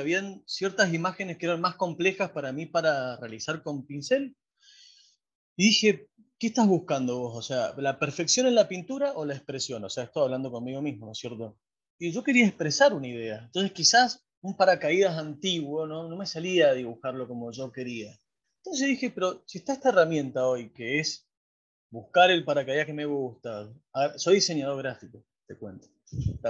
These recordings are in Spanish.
habían ciertas imágenes que eran más complejas para mí para realizar con pincel. Y dije, ¿qué estás buscando vos? O sea, ¿la perfección en la pintura o la expresión? O sea, estoy hablando conmigo mismo, ¿no es cierto? Y yo quería expresar una idea. Entonces quizás un paracaídas antiguo, ¿no? No me salía a dibujarlo como yo quería. Entonces dije, pero si está esta herramienta hoy, que es buscar el paracaídas que me gusta. soy diseñador gráfico, te cuento.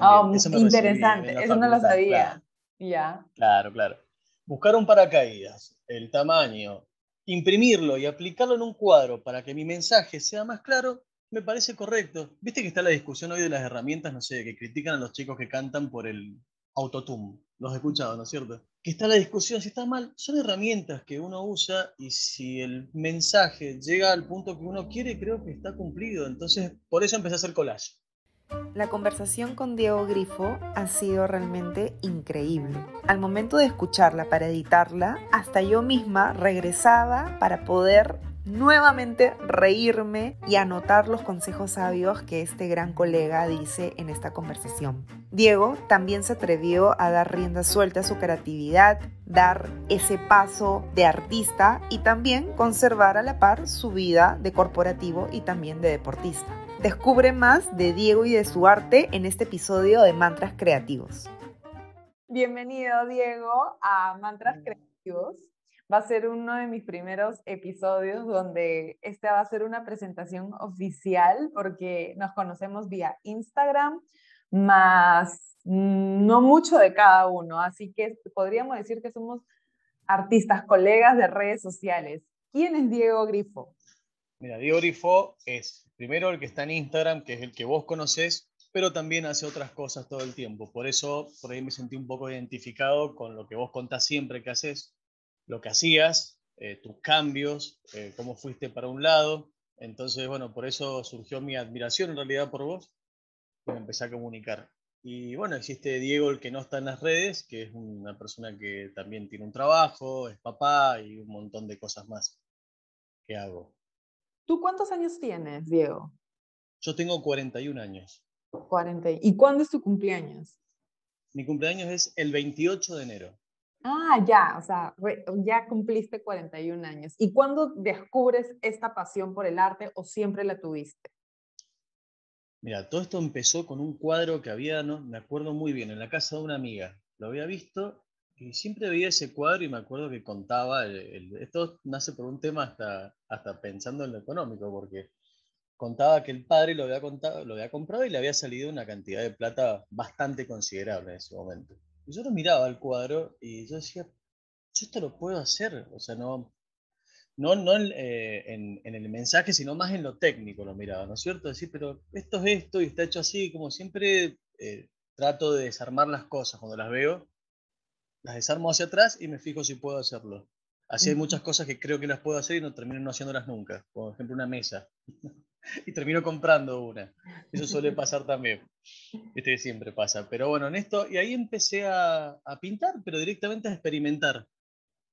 oh, interesante, eso no lo sabía. Ya. Claro, claro. Buscar un paracaídas, el tamaño, imprimirlo y aplicarlo en un cuadro para que mi mensaje sea más claro, me parece correcto. Viste que está la discusión hoy de las herramientas, no sé, que critican a los chicos que cantan por el autotune. Los he escuchado, ¿no es cierto? Que está la discusión si está mal. Son herramientas que uno usa y si el mensaje llega al punto que uno quiere, creo que está cumplido. Entonces, por eso empecé a hacer collage. La conversación con Diego Grifo ha sido realmente increíble. Al momento de escucharla para editarla, hasta yo misma regresaba para poder nuevamente reírme y anotar los consejos sabios que este gran colega dice en esta conversación. Diego también se atrevió a dar rienda suelta a su creatividad, dar ese paso de artista y también conservar a la par su vida de corporativo y también de deportista. Descubre más de Diego y de su arte en este episodio de Mantras Creativos. Bienvenido, Diego, a Mantras Creativos. Va a ser uno de mis primeros episodios donde esta va a ser una presentación oficial porque nos conocemos vía Instagram, más no mucho de cada uno. Así que podríamos decir que somos artistas, colegas de redes sociales. ¿Quién es Diego Grifo? Mira, Diego Grifo es primero el que está en Instagram, que es el que vos conocés, pero también hace otras cosas todo el tiempo. Por eso, por ahí me sentí un poco identificado con lo que vos contás siempre que haces, lo que hacías, eh, tus cambios, eh, cómo fuiste para un lado. Entonces, bueno, por eso surgió mi admiración en realidad por vos, y me empecé a comunicar. Y bueno, existe Diego, el que no está en las redes, que es una persona que también tiene un trabajo, es papá y un montón de cosas más que hago. ¿Tú cuántos años tienes, Diego? Yo tengo 41 años. 40. ¿Y cuándo es tu cumpleaños? Mi cumpleaños es el 28 de enero. Ah, ya, o sea, ya cumpliste 41 años. ¿Y cuándo descubres esta pasión por el arte o siempre la tuviste? Mira, todo esto empezó con un cuadro que había, no, me acuerdo muy bien, en la casa de una amiga. Lo había visto y siempre veía ese cuadro y me acuerdo que contaba, esto nace por un tema hasta, hasta pensando en lo económico, porque contaba que el padre lo había, contado, lo había comprado y le había salido una cantidad de plata bastante considerable en ese momento. Y yo lo miraba al cuadro y yo decía, yo esto lo puedo hacer, o sea, no, no, no eh, en, en, el mensaje, sino más en lo técnico lo miraba, ¿no es cierto? Decir, pero esto es esto y está hecho así, como siempre eh, trato de desarmar las cosas cuando las veo las desarmo hacia atrás y me fijo si puedo hacerlo. Así hay muchas cosas que creo que las puedo hacer y no termino no haciéndolas nunca. Por ejemplo, una mesa. y termino comprando una. Eso suele pasar también. Este siempre pasa. Pero bueno, en esto, y ahí empecé a, a, pintar, pero directamente a experimentar.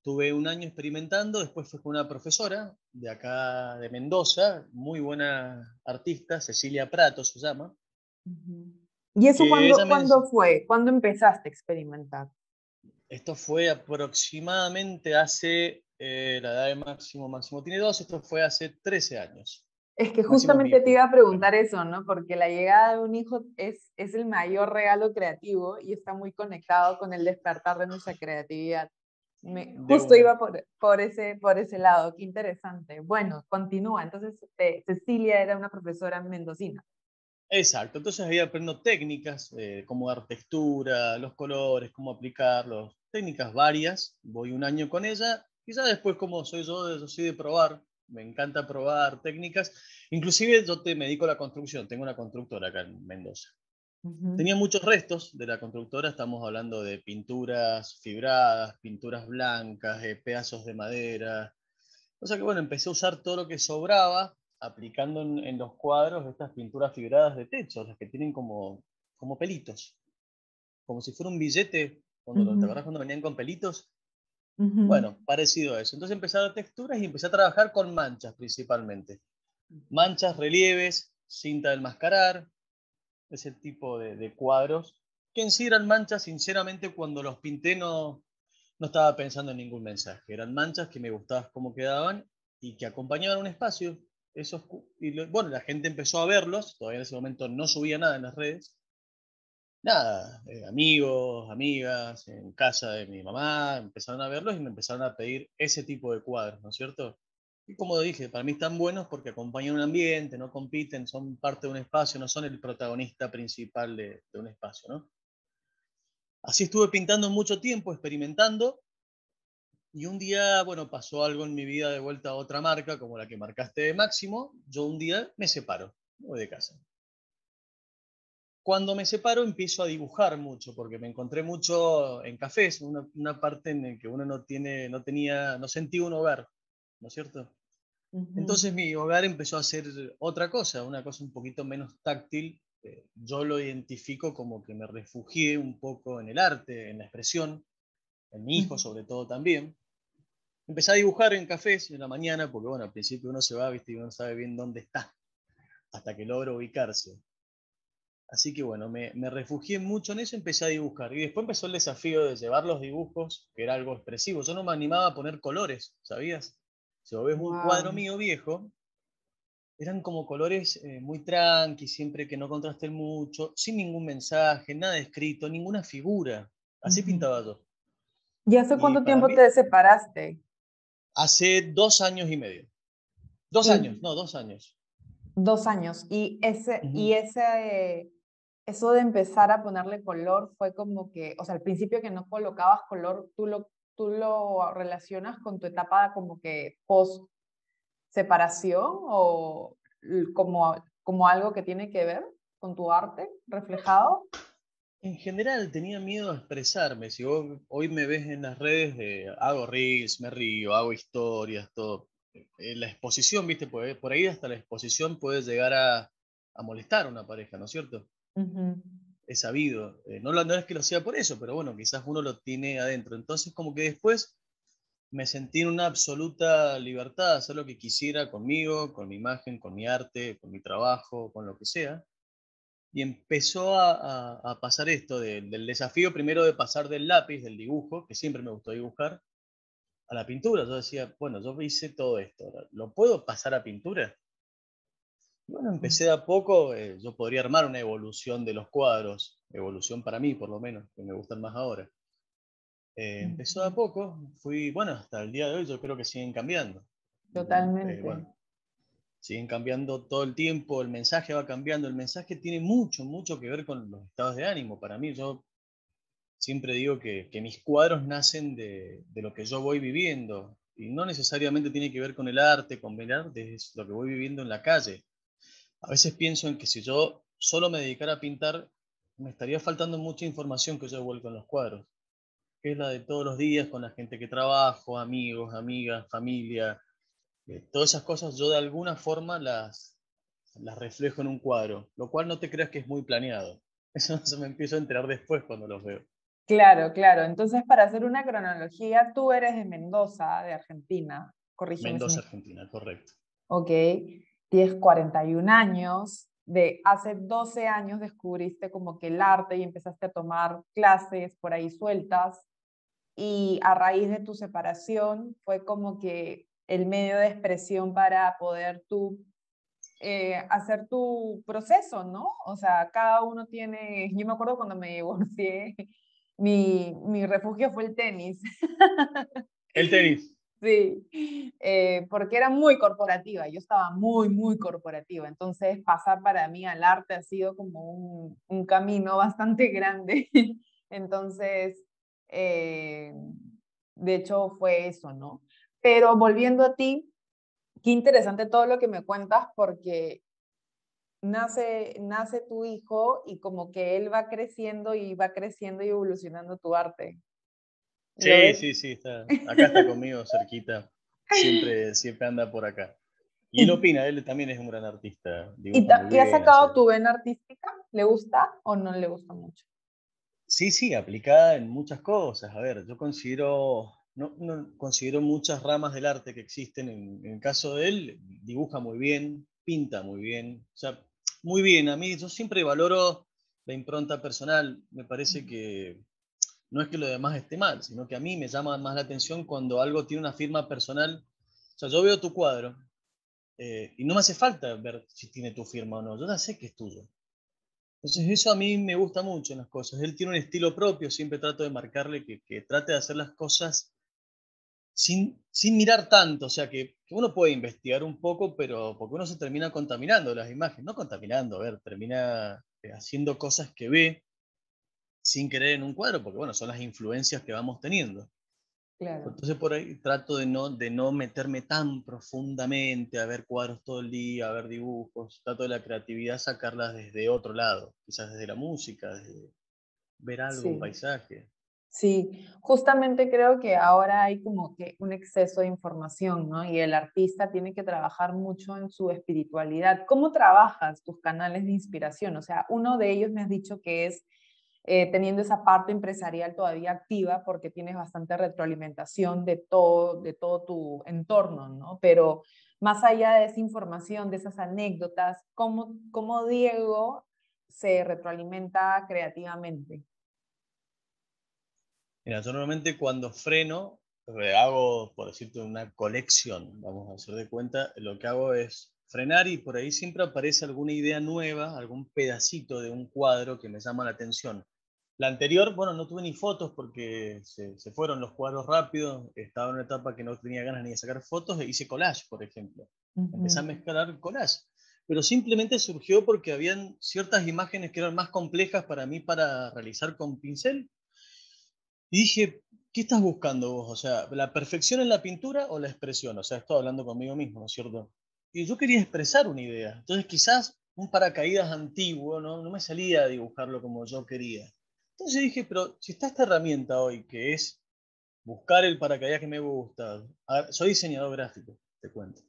Tuve un año experimentando, después fue con una profesora de acá de Mendoza, muy buena artista, Cecilia Prato se llama. ¿Y eso cuándo, ¿cuándo fue? ¿Cuándo empezaste a experimentar? Esto fue aproximadamente hace, eh, la edad de Máximo, Máximo tiene dos, esto fue hace 13 años. Es que justamente te iba a preguntar eso, ¿no? Porque la llegada de un hijo es, es el mayor regalo creativo y está muy conectado con el despertar de nuestra creatividad. Me, justo iba por, por, ese, por ese lado, qué interesante. Bueno, continúa. Entonces, eh, Cecilia era una profesora mendocina. Exacto, entonces ahí aprendo técnicas, eh, cómo dar textura, los colores, cómo aplicarlos, técnicas varias, voy un año con ella, quizá después como soy yo, yo soy de probar, me encanta probar técnicas, inclusive yo te me dedico a la construcción, tengo una constructora acá en Mendoza. Tenía muchos restos de la constructora, estamos hablando de pinturas fibradas, pinturas blancas, eh, pedazos de madera, o sea que bueno, empecé a usar todo lo que sobraba aplicando en, los cuadros estas pinturas fibradas de techo, las que tienen como, como pelitos, como si fuera un billete, cuando, ¿te acuerdas cuando venían con pelitos? Bueno, parecido a eso. Entonces empecé a dar texturas y empecé a trabajar con manchas principalmente. Manchas, relieves, cinta del mascarar, ese tipo de, cuadros, que en sí eran manchas, sinceramente cuando los pinté no, no estaba pensando en ningún mensaje. Eran manchas que me gustaban cómo quedaban y que acompañaban un espacio. Esos, y bueno, la gente empezó a verlos, todavía en ese momento no subía nada en las redes. Nada, eh, amigos, amigas, en casa de mi mamá, empezaron a verlos y me empezaron a pedir ese tipo de cuadros, ¿no es cierto? Y como dije, para mí están buenos porque acompañan un ambiente, no compiten, son parte de un espacio, no son el protagonista principal de, un espacio, ¿no? Así estuve pintando mucho tiempo, experimentando, y un día, bueno, pasó algo en mi vida de vuelta a otra marca, como la que marcaste de Máximo. Yo un día me separo, voy de casa. Cuando me separo empiezo a dibujar mucho, porque me encontré mucho en cafés, una, una parte en la que uno no, tiene, no, tenía, no sentía un hogar, ¿no es cierto? Entonces mi hogar empezó a ser otra cosa, una cosa un poquito menos táctil. Eh, yo lo identifico como que me refugié un poco en el arte, en la expresión, en mi hijo sobre todo también empecé a dibujar en cafés en la mañana, porque bueno, al principio uno se va, ¿viste? y uno no sabe bien dónde está, hasta que logra ubicarse. Así que bueno, me, me, refugié mucho en eso, empecé a dibujar. Y después empezó el desafío de llevar los dibujos, que era algo expresivo. Yo no me animaba a poner colores, ¿sabías? Si vos ves un cuadro mío viejo, eran como colores eh, muy tranqui, siempre que no contrasten mucho, sin ningún mensaje, nada escrito, ninguna figura. Así pintaba yo. ¿Y hace cuánto tiempo te separaste? Hace dos años y medio. Dos años, no, dos años. Dos años. Y ese, y ese, eso de empezar a ponerle color fue como que, o sea, al principio que no colocabas color, tú lo, tú lo relacionas con tu etapa como que post separación o como, como algo que tiene que ver con tu arte reflejado? En general tenía miedo a expresarme. Si hoy me ves en las redes, de, hago reels, me río, hago historias, todo. Eh, la exposición, viste, por ahí hasta la exposición puede llegar a, molestar a una pareja, ¿no es cierto? Es sabido. Eh, no, no es que lo sea por eso, pero bueno, quizás uno lo tiene adentro. Entonces, como que después me sentí en una absoluta libertad de hacer lo que quisiera conmigo, con mi imagen, con mi arte, con mi trabajo, con lo que sea y empezó a, pasar esto del desafío primero de pasar del lápiz, del dibujo, que siempre me gustó dibujar, a la pintura. Yo decía, bueno, yo hice todo esto, ¿lo puedo pasar a pintura? Bueno, empecé de a poco, eh, yo podría armar una evolución de los cuadros, evolución para mí por lo menos, que me gustan más ahora. Eh, empezó de a poco, fui, bueno, hasta el día de hoy yo creo que siguen cambiando. Totalmente. Eh, siguen cambiando todo el tiempo, el mensaje va cambiando, el mensaje tiene mucho, mucho que ver con los estados de ánimo. Para mí, yo siempre digo que, mis cuadros nacen de, lo que yo voy viviendo y no necesariamente tiene que ver con el arte, con el arte, es lo que voy viviendo en la calle. A veces pienso en que si yo solo me dedicara a pintar, me estaría faltando mucha información que yo vuelco en los cuadros, que es la de todos los días con la gente que trabajo, amigos, amigas, familia, todas esas cosas yo de alguna forma las, las reflejo en un cuadro, lo cual no te creas que es muy planeado. Eso se me empiezo a enterar después cuando los veo. Claro, claro. Entonces, para hacer una cronología, tú eres de Mendoza, de Argentina. Corrígeme. Mendoza, Argentina, correcto. Ok. Tienes 41 años. De hace 12 años descubriste como que el arte y empezaste a tomar clases por ahí sueltas. Y a raíz de tu separación fue como que el medio de expresión para poder tú eh, hacer tu proceso, ¿no? O sea, cada uno tiene, yo me acuerdo cuando me divorcié, mi, mi refugio fue el tenis. El tenis. Sí, eh, porque era muy corporativa, yo estaba muy, muy corporativa, entonces pasar para mí al arte ha sido como un, camino bastante grande, entonces, eh, de hecho fue eso, ¿no? Pero volviendo a ti, qué interesante todo lo que me cuentas porque nace, nace tu hijo y como que él va creciendo y va creciendo y evolucionando tu arte. Sí, sí, sí, está. Acá está conmigo cerquita. Siempre, siempre anda por acá. Y él opina, él también es un gran artista. ¿Y, has sacado tu vena artística? ¿Le gusta o no le gusta mucho? Sí, sí, aplicada en muchas cosas. A ver, yo considero no, considero muchas ramas del arte que existen. En, el caso de él, dibuja muy bien, pinta muy bien. O sea, muy bien. A mí yo siempre valoro la impronta personal. Me parece que no es que lo demás esté mal, sino que a mí me llama más la atención cuando algo tiene una firma personal. O sea, yo veo tu cuadro eh, y no me hace falta ver si tiene tu firma o no, yo ya sé que es tuyo. Entonces eso a mí me gusta mucho en las cosas. Él tiene un estilo propio, siempre trato de marcarle que, que trate de hacer las cosas sin, sin mirar tanto, o sea que, uno puede investigar un poco, pero porque uno se termina contaminando las imágenes, no contaminando, a ver, termina eh, haciendo cosas que ve sin querer en un cuadro, porque bueno, son las influencias que vamos teniendo. Entonces por ahí trato de no, de no meterme tan profundamente a ver cuadros todo el día, a ver dibujos, trato de la creatividad sacarlas desde otro lado, quizás desde la música, desde ver algo, un paisaje. Sí, justamente creo que ahora hay como que un exceso de información, ¿no? Y el artista tiene que trabajar mucho en su espiritualidad. ¿Cómo trabajas tus canales de inspiración? O sea, uno de ellos me has dicho que es eh, teniendo esa parte empresarial todavía activa porque tienes bastante retroalimentación de todo, de todo tu entorno, ¿no? Pero más allá de esa información, de esas anécdotas, ¿cómo, cómo Diego se retroalimenta creativamente? Mira, yo normalmente cuando freno, hago, por decirte, una colección, vamos a hacer de cuenta, lo que hago es frenar y por ahí siempre aparece alguna idea nueva, algún pedacito de un cuadro que me llama la atención. La anterior, bueno, no tuve ni fotos porque se, fueron los cuadros rápidos, estaba en una etapa que no tenía ganas ni de sacar fotos e hice collage, por ejemplo. Empecé a mezclar collage, pero simplemente surgió porque habían ciertas imágenes que eran más complejas para mí para realizar con pincel y dije, ¿qué estás buscando vos? O sea, ¿la perfección en la pintura o la expresión? O sea, estoy hablando conmigo mismo, ¿no es cierto? Y yo quería expresar una idea. Entonces quizás un paracaídas antiguo, ¿no? No me salía a dibujarlo como yo quería. Entonces dije, pero si está esta herramienta hoy, que es buscar el paracaídas que me gusta. soy diseñador gráfico, te cuento.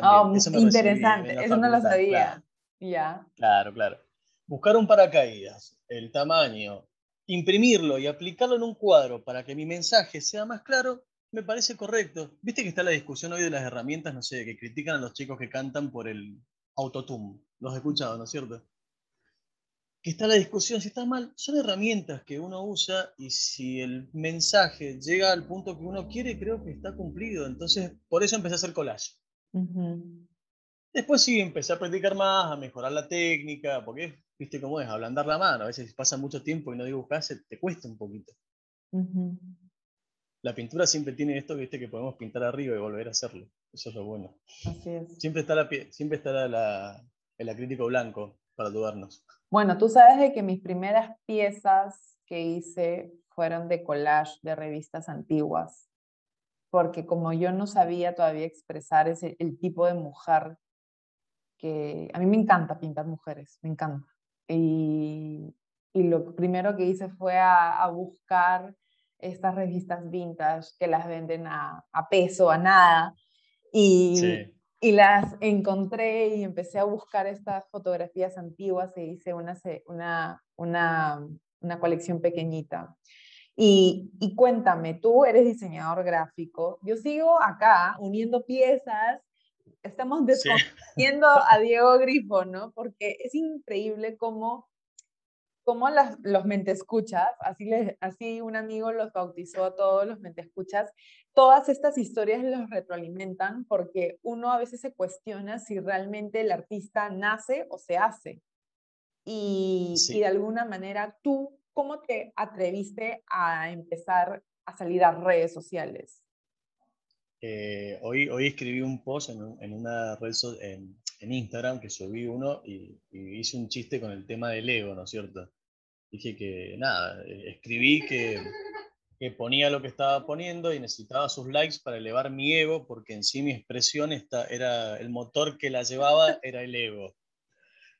oh, interesante, eso no lo sabía. Ya. Claro, claro. Buscar un paracaídas, el tamaño, imprimirlo y aplicarlo en un cuadro para que mi mensaje sea más claro, me parece correcto. Viste que está la discusión hoy de las herramientas, no sé, que critican a los chicos que cantan por el autotune. Los he escuchado, ¿no es cierto? Que está la discusión, si está mal, son herramientas que uno usa y si el mensaje llega al punto que uno quiere, creo que está cumplido. Entonces, por eso empecé a hacer collage. Después sí, empecé a practicar más, a mejorar la técnica, porque viste cómo es, ablandar la mano. A veces pasa mucho tiempo y no dibujas, te cuesta un poquito. La pintura siempre tiene esto, viste, que podemos pintar arriba y volver a hacerlo. Eso es lo bueno. Así es. Siempre está la, siempre estará la, el acrílico blanco para ayudarnos. Bueno, tú sabes de que mis primeras piezas que hice fueron de collage de revistas antiguas, porque como yo no sabía todavía expresar ese, el tipo de mujer que a mí me encanta pintar mujeres, me encanta. Y, y lo primero que hice fue a, buscar estas revistas vintage que las venden a, a peso, a nada. Y, y, las encontré y empecé a buscar estas fotografías antiguas e hice una, una, una, una colección pequeñita. Y, y, cuéntame, tú eres diseñador gráfico, yo sigo acá uniendo piezas estamos desconociendo a Diego Grifo, ¿no? Porque es increíble cómo, cómo las, los mentescuchas, así, así un amigo los bautizó a todos los mentescuchas, todas estas historias los retroalimentan porque uno a veces se cuestiona si realmente el artista nace o se hace. Y, y de alguna manera tú, ¿cómo te atreviste a empezar a salir a redes sociales? Eh, hoy, hoy escribí un post en, en una red en, en, Instagram que subí uno y, hice un chiste con el tema del ego, ¿no es cierto? Dije que nada, eh, escribí que, que, ponía lo que estaba poniendo y necesitaba sus likes para elevar mi ego, porque en sí mi expresión está, era el motor que la llevaba, era el ego.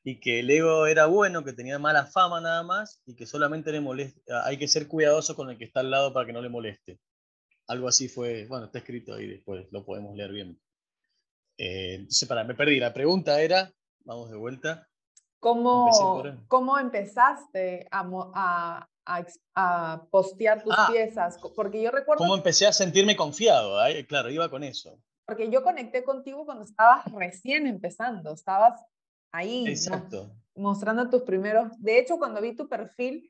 Y que el ego era bueno, que tenía mala fama nada más, y que solamente le molesta, hay que ser cuidadoso con el que está al lado para que no le moleste. Algo así fue, bueno, está escrito ahí después, lo podemos leer bien. Eh, para, me perdí. La pregunta era, vamos de vuelta. ¿Cómo, ¿cómo empezaste a, a, a, postear tus ah. piezas? Porque yo recuerdo... ¿Cómo empecé a sentirme confiado? Claro, iba con eso. Porque yo conecté contigo cuando estabas recién empezando, estabas ahí Exacto. mostrando tus primeros... De hecho, cuando vi tu perfil,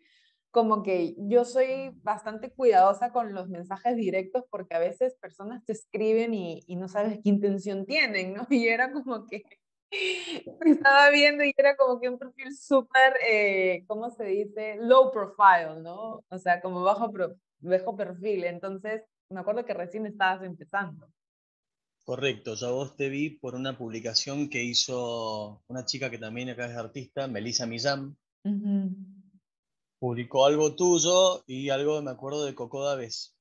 como que yo soy bastante cuidadosa con los mensajes directos porque a veces personas te escriben y, y no sabes qué intención tienen, ¿no? Y era como que estaba viendo y era como que un perfil súper, eh, ¿cómo se dice? Low profile, ¿no? O sea, como bajo, bajo perfil. Entonces, me acuerdo que recién estabas empezando. Correcto, yo vos te vi por una publicación que hizo una chica que también acá es artista, Melissa Millán publicó algo tuyo y algo, me acuerdo, de Coco Daves.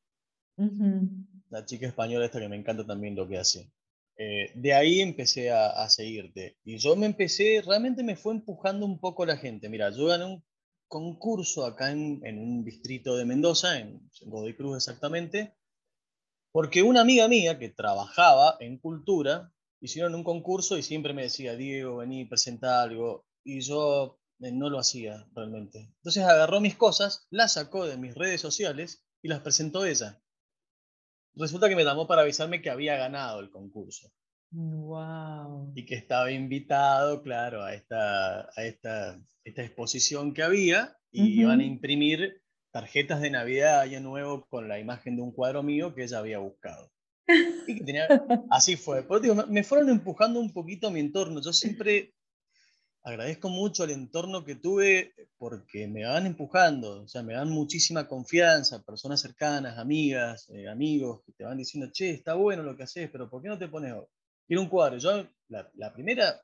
La chica española esta que me encanta también lo que hace. Eh, de ahí empecé a, seguirte. Y yo me empecé, realmente me fue empujando un poco la gente. Mira, yo gané un concurso acá en, un distrito de Mendoza, en, en Cruz exactamente, porque una amiga mía que trabajaba en cultura, hicieron un concurso y siempre me decía, Diego, vení, presenta algo. Y yo no lo hacía realmente. Entonces agarró mis cosas, las sacó de mis redes sociales y las presentó ella. Resulta que me llamó para avisarme que había ganado el concurso. Wow. Y que estaba invitado, claro, a esta, a esta, esta exposición que había y iban a imprimir tarjetas de Navidad, Año Nuevo, con la imagen de un cuadro mío que ella había buscado. Y que tenía, así fue. Por digo, me fueron empujando un poquito a mi entorno. Yo siempre agradezco mucho el entorno que tuve porque me van empujando, o sea, me dan muchísima confianza, personas cercanas, amigas, eh, amigos, que te van diciendo, che, está bueno lo que haces, pero ¿por qué no te pones? Quiero un cuadro. Yo, la, primera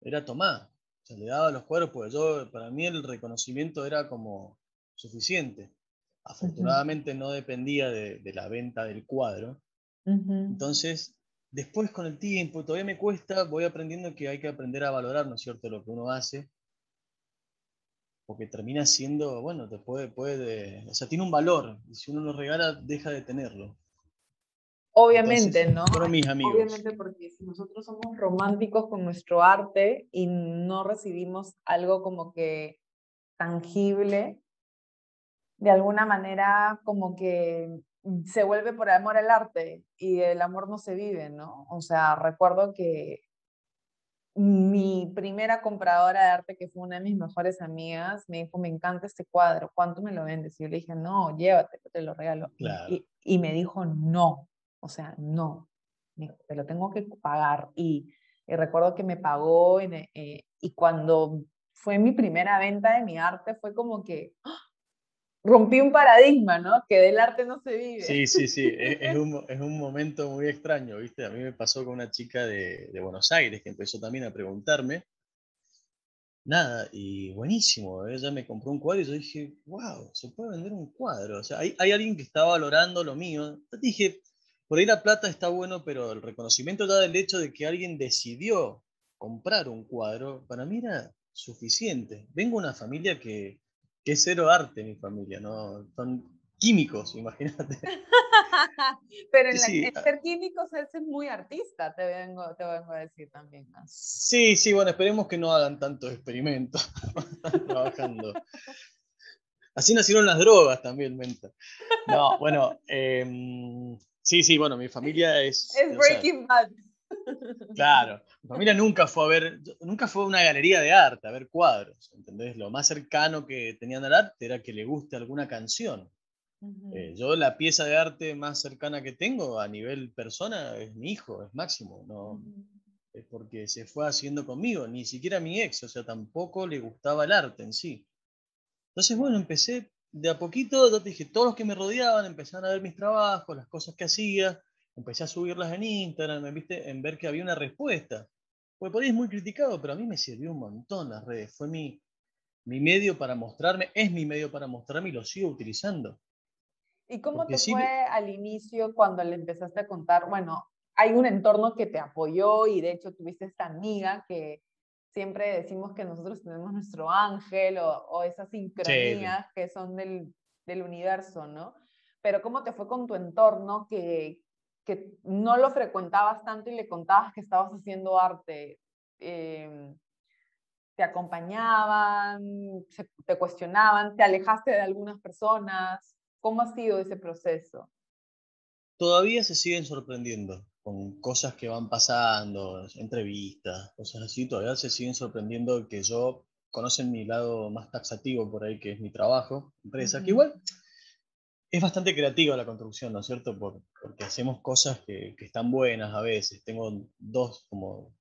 era tomar, o sea, le daba los cuadros, pues yo, para mí el reconocimiento era como suficiente. Afortunadamente no dependía de, la venta del cuadro. Entonces, después con el tiempo, todavía me cuesta, voy aprendiendo que hay que aprender a valorar, ¿no es cierto?, lo que uno hace, porque termina siendo, bueno, te puede, puede, o sea, tiene un valor, y si uno lo regala, deja de tenerlo. Obviamente, ¿no? mis amigos. Obviamente, porque si nosotros somos románticos con nuestro arte y no recibimos algo como que tangible, de alguna manera como que se vuelve por amor al arte y el amor no se vive, ¿no? O sea, recuerdo que mi primera compradora de arte, que fue una de mis mejores amigas, me dijo, me encanta este cuadro, ¿cuánto me lo vendes? Y yo le dije, no, llévate, te lo regalo. Y, y, me dijo, no, o sea, no, te lo tengo que pagar. Y, y recuerdo que me pagó y, eh, y cuando fue mi primera venta de mi arte, fue como que, ¡ah! Rompí un paradigma, ¿no? Que del arte no se vive. Sí, sí, sí, es, un, es, un, momento muy extraño, ¿viste? A mí me pasó con una chica de, de, Buenos Aires que empezó también a preguntarme. Nada, y buenísimo, ella me compró un cuadro y yo dije, wow, se puede vender un cuadro. O sea, hay, hay alguien que está valorando lo mío. Yo dije, por ahí la plata está bueno, pero el reconocimiento ya del hecho de que alguien decidió comprar un cuadro, para mí era suficiente. Vengo de una familia que, que es cero arte mi familia, ¿no? Son químicos, imagínate. Pero en, ser químicos es muy artista, te vengo, te vengo a decir también. Sí, sí, bueno, esperemos que no hagan tantos experimentos trabajando. Así nacieron las drogas también, menta. No, bueno, em, sí, sí, bueno, mi familia es... Es Breaking Bad. Claro, mi familia nunca fue a ver, nunca fue a una galería de arte a ver cuadros, ¿entendés? Lo más cercano que tenían al arte era que le guste alguna canción. Eh, yo la pieza de arte más cercana que tengo a nivel persona es mi hijo, es Máximo, no es porque se fue haciendo conmigo, ni siquiera mi ex, o sea, tampoco le gustaba el arte en sí. Entonces, bueno, empecé de a poquito, yo te dije, todos los que me rodeaban empezaron a ver mis trabajos, las cosas que hacía, empecé a subirlas en Instagram, ¿viste? en ver que había una respuesta. Porque por ahí es muy criticado, pero a mí me sirvió un montón las redes. Fue mi, mi medio para mostrarme, es mi medio para mostrarme y lo sigo utilizando. ¿Y cómo te fue al inicio cuando le empezaste a contar? Bueno, hay un entorno que te apoyó y de hecho tuviste esta amiga que siempre decimos que nosotros tenemos nuestro ángel o, o esas sincronías que son del, del universo, ¿no? Pero ¿cómo te fue con tu entorno que, que no lo frecuentabas tanto y le contabas que estabas haciendo arte, em, te acompañaban, te cuestionaban, te alejaste de algunas personas. ¿Cómo ha sido ese proceso? Todavía se siguen sorprendiendo con cosas que van pasando, entrevistas, cosas así, todavía se siguen sorprendiendo que yo conocen mi lado más taxativo por ahí, que es mi trabajo, empresa, que igual es bastante creativa la construcción, ¿no es cierto? porque hacemos cosas que, que, están buenas a veces. Tengo dos, como,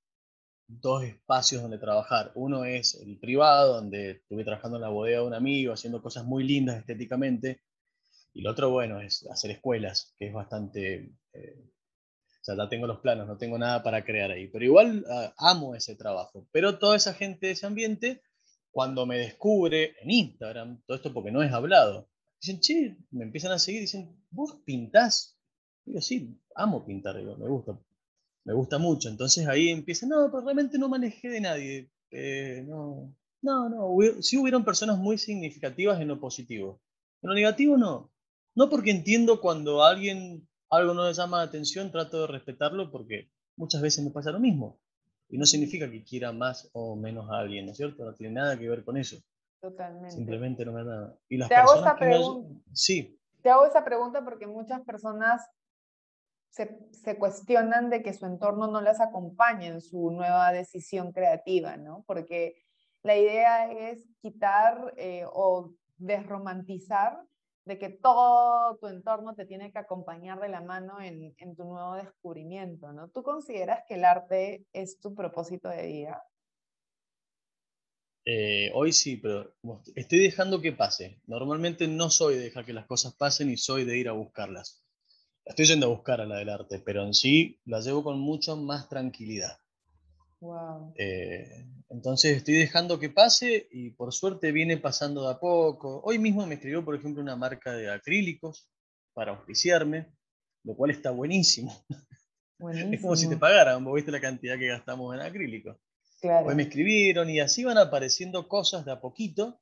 dos espacios donde trabajar. Uno es el privado, donde estuve trabajando en la bodega de un amigo, haciendo cosas muy lindas estéticamente. Y lo otro, bueno, es hacer escuelas, que es bastante... Eh, o sea, ya tengo los planos, no tengo nada para crear ahí. Pero igual ah, amo ese trabajo. Pero toda esa gente de ese ambiente, cuando me descubre en Instagram, todo esto porque no es hablado, dicen, che, me empiezan a seguir, dicen, ¿vos pintás? Digo, sí, amo pintar, digo, me gusta, me gusta mucho. Entonces ahí empieza, no, pero realmente no manejé de nadie. Eh, no, no, no, sí hubieron personas muy significativas en lo positivo. En lo negativo no. No porque entiendo cuando alguien algo no le llama la atención, trato de respetarlo porque muchas veces me pasa lo mismo. Y no significa que quiera más o menos a alguien, ¿no es cierto? No tiene nada que ver con eso. Totalmente. Simplemente no me nada. Y las te hago esa pregunta. Sí. Te hago esa pregunta porque muchas personas se, se, cuestionan de que su entorno no las acompañe en su nueva decisión creativa, ¿no? Porque la idea es quitar eh, o desromantizar de que todo tu entorno te tiene que acompañar de la mano en, en, tu nuevo descubrimiento, ¿no? ¿Tú consideras que el arte es tu propósito de vida? Eh, hoy sí, pero estoy dejando que pase. Normalmente no soy de dejar que las cosas pasen y soy de ir a buscarlas. Estoy yendo a buscar a la del arte, pero en sí la llevo con mucho más tranquilidad. Eh, entonces estoy dejando que pase y por suerte viene pasando de a poco. Hoy mismo me escribió, por ejemplo, una marca de acrílicos para auspiciarme, lo cual está buenísimo. Es como si te pagaran, vos viste la cantidad que gastamos en acrílicos. Claro. me escribieron y así van apareciendo cosas de a poquito.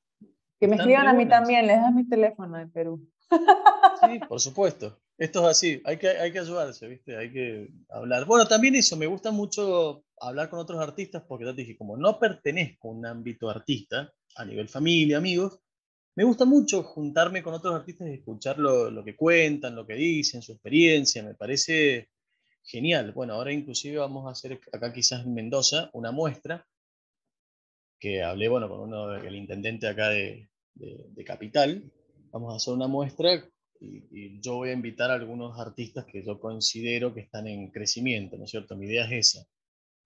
Que me escriban a mí también, les das mi teléfono de Perú. Sí, por supuesto. Esto es así, hay que, hay que ayudarse, ¿viste? Hay que hablar. Bueno, también eso, me gusta mucho hablar con otros artistas porque ya te dije, como no pertenezco a un ámbito artista, a nivel familia, amigos, me gusta mucho juntarme con otros artistas y escuchar lo, lo que cuentan, lo que dicen, su experiencia, me parece genial. Bueno, ahora inclusive vamos a hacer acá quizás en Mendoza una muestra que hablé, bueno, con uno, el intendente acá de, de, de Capital, vamos a hacer una muestra y, yo voy a invitar a algunos artistas que yo considero que están en crecimiento, ¿no es cierto? Mi idea es esa.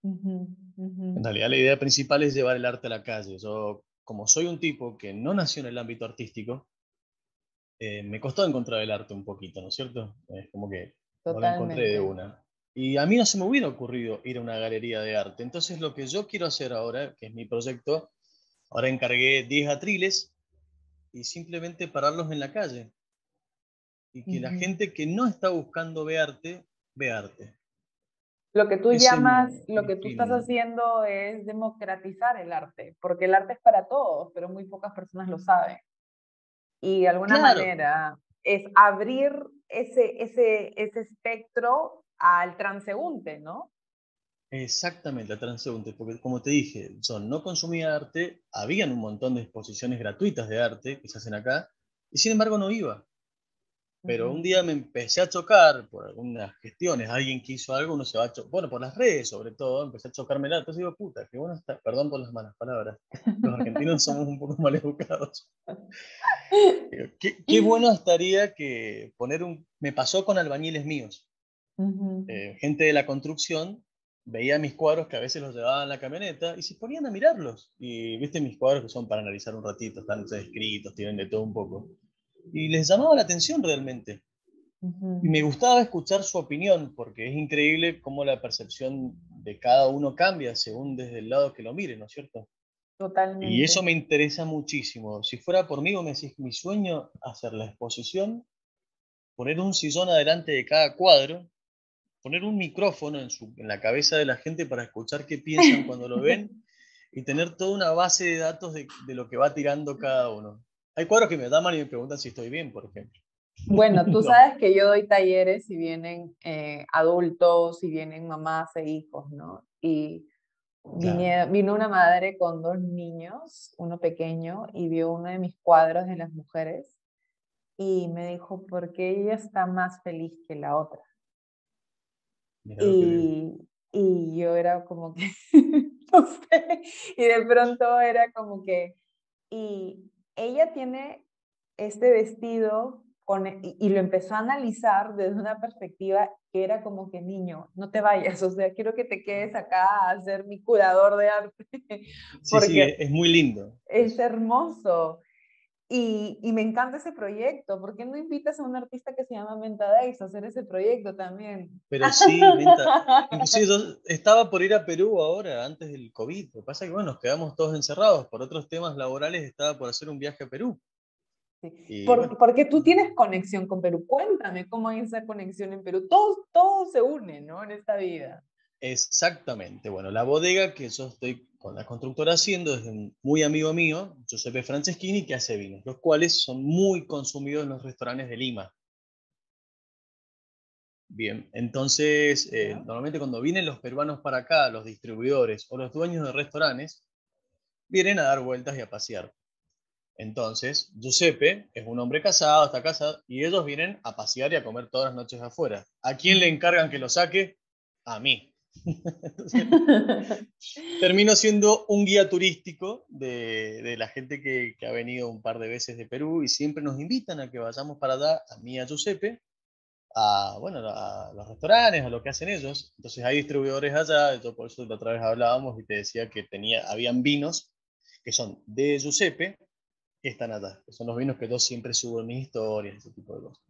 En realidad la idea principal es llevar el arte a la calle. Yo, como soy un tipo que no nació en el ámbito artístico, eh, me costó encontrar el arte un poquito, ¿no es cierto? Es como que no lo encontré de una. Y a mí no se me hubiera ocurrido ir a una galería de arte. Entonces lo que yo quiero hacer ahora, que es mi proyecto, ahora encargué 10 atriles y simplemente pararlos en la calle y que la gente que no está buscando ver arte, ve arte. Lo que tú llamas, lo que tú estás haciendo es democratizar el arte, porque el arte es para todos, pero muy pocas personas lo saben. Y de alguna manera es abrir ese, ese, ese espectro al transeúnte, ¿no? Exactamente, al transeúnte, porque como te dije, yo no consumía arte, habían un montón de exposiciones gratuitas de arte que se hacen acá, y sin embargo no iba. Pero un día me empecé a chocar por algunas gestiones, alguien que hizo algo, uno se va a chocar, bueno, por las redes sobre todo, empecé a chocarme la, entonces digo, puta, qué bueno está, perdón por las malas palabras, los argentinos somos un poco mal educados. qué, qué, bueno estaría que poner un, me pasó con albañiles míos, eh, gente de la construcción, veía mis cuadros que a veces los llevaban en la camioneta y se ponían a mirarlos, y viste mis cuadros que son para analizar un ratito, están escritos, tienen de todo un poco y les llamaba la atención realmente. Y me gustaba escuchar su opinión, porque es increíble cómo la percepción de cada uno cambia según desde el lado que lo mire, ¿no es cierto? Totalmente. Y eso me interesa muchísimo. Si fuera por mí, me decís, mi sueño, hacer la exposición, poner un sillón adelante de cada cuadro, poner un micrófono en, su, en la cabeza de la gente para escuchar qué piensan cuando lo ven y tener toda una base de datos de, de lo que va tirando cada uno. Hay cuadros que me llaman y me preguntan si estoy bien, por ejemplo. Bueno, tú sabes que yo doy talleres y vienen eh, adultos y vienen mamás e hijos, ¿no? Y vino una madre con dos niños, uno pequeño, y vio uno de mis cuadros de las mujeres y me dijo, ¿por qué ella está más feliz que la otra? Y, y, yo era como que, y de pronto era como que, y ella tiene este vestido con, e, y, lo empezó a analizar desde una perspectiva que era como que niño, no te vayas, o sea, quiero que te quedes acá a ser mi curador de arte. Sí, sí, es muy lindo. Es hermoso. Y, y, me encanta ese proyecto. ¿Por qué no invitas a un artista que se llama Menta Days a hacer ese proyecto también? Pero sí, Menta. Inclusive yo estaba por ir a Perú ahora, antes del COVID. Lo que pasa es que, bueno, nos quedamos todos encerrados. Por otros temas laborales estaba por hacer un viaje a Perú. Sí. Porque tú tienes conexión con Perú. Cuéntame cómo hay esa conexión en Perú. Todo, todo se une, ¿no? En esta vida. Exactamente. Bueno, la bodega que yo estoy con la constructora haciendo es un muy amigo mío, Giuseppe Franceschini, que hace vinos, los cuales son muy consumidos en los restaurantes de Lima. Bien, entonces, eh, normalmente cuando vienen los peruanos para acá, los distribuidores o los dueños de restaurantes, vienen a dar vueltas y a pasear. Entonces, Giuseppe es un hombre casado, está casado, y ellos vienen a pasear y a comer todas las noches afuera. ¿A quién le encargan que lo saque? A mí. termino siendo un guía turístico de, la gente que, ha venido un par de veces de Perú y siempre nos invitan a que vayamos para allá, a mí, a Giuseppe, a, bueno, a los restaurantes, a lo que hacen ellos. Entonces hay distribuidores allá, yo por eso la otra vez hablábamos y te decía que tenía, habían vinos que son de Giuseppe que están allá, que son los vinos que yo siempre subo en mis historias, ese tipo de cosas.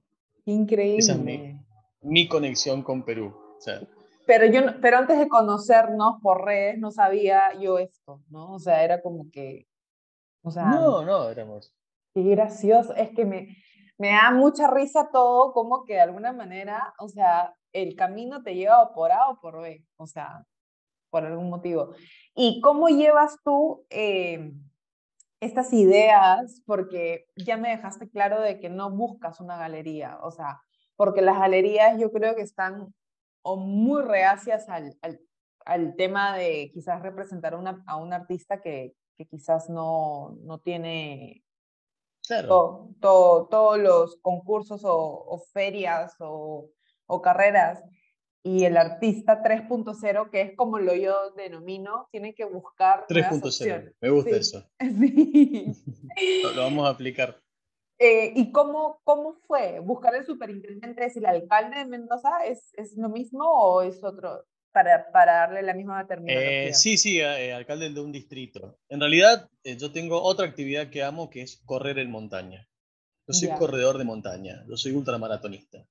Increíble. Esa es mi, conexión con Perú. O sea, pero yo, pero antes de conocernos por redes, no sabía yo esto, ¿no? O sea, era como que, o sea... No, no, éramos... Qué gracioso, es que me, me da mucha risa todo, como que de alguna manera, o sea, el camino te lleva por A o por B, o sea, por algún motivo. ¿Y cómo llevas tú eh, estas ideas? Porque ya me dejaste claro de que no buscas una galería, o sea, porque las galerías yo creo que están o muy reacias al, al, al tema de quizás representar una, a un artista que, que quizás no, no tiene claro. todos los concursos o, o ferias o, o, carreras. Y el artista 3.0, que es como lo yo denomino, tiene que buscar. 3.0, me gusta eso. Sí. lo, lo vamos a aplicar. Eh, ¿Y cómo, cómo fue? ¿Buscar el superintendente, es el alcalde de Mendoza? ¿Es, es lo mismo o es otro? Para, para darle la misma terminología. Eh, sí, sí, eh, alcalde de un distrito. En realidad, yo tengo otra actividad que amo que es correr en montaña. Yo soy corredor de montaña, yo soy ultramaratonista.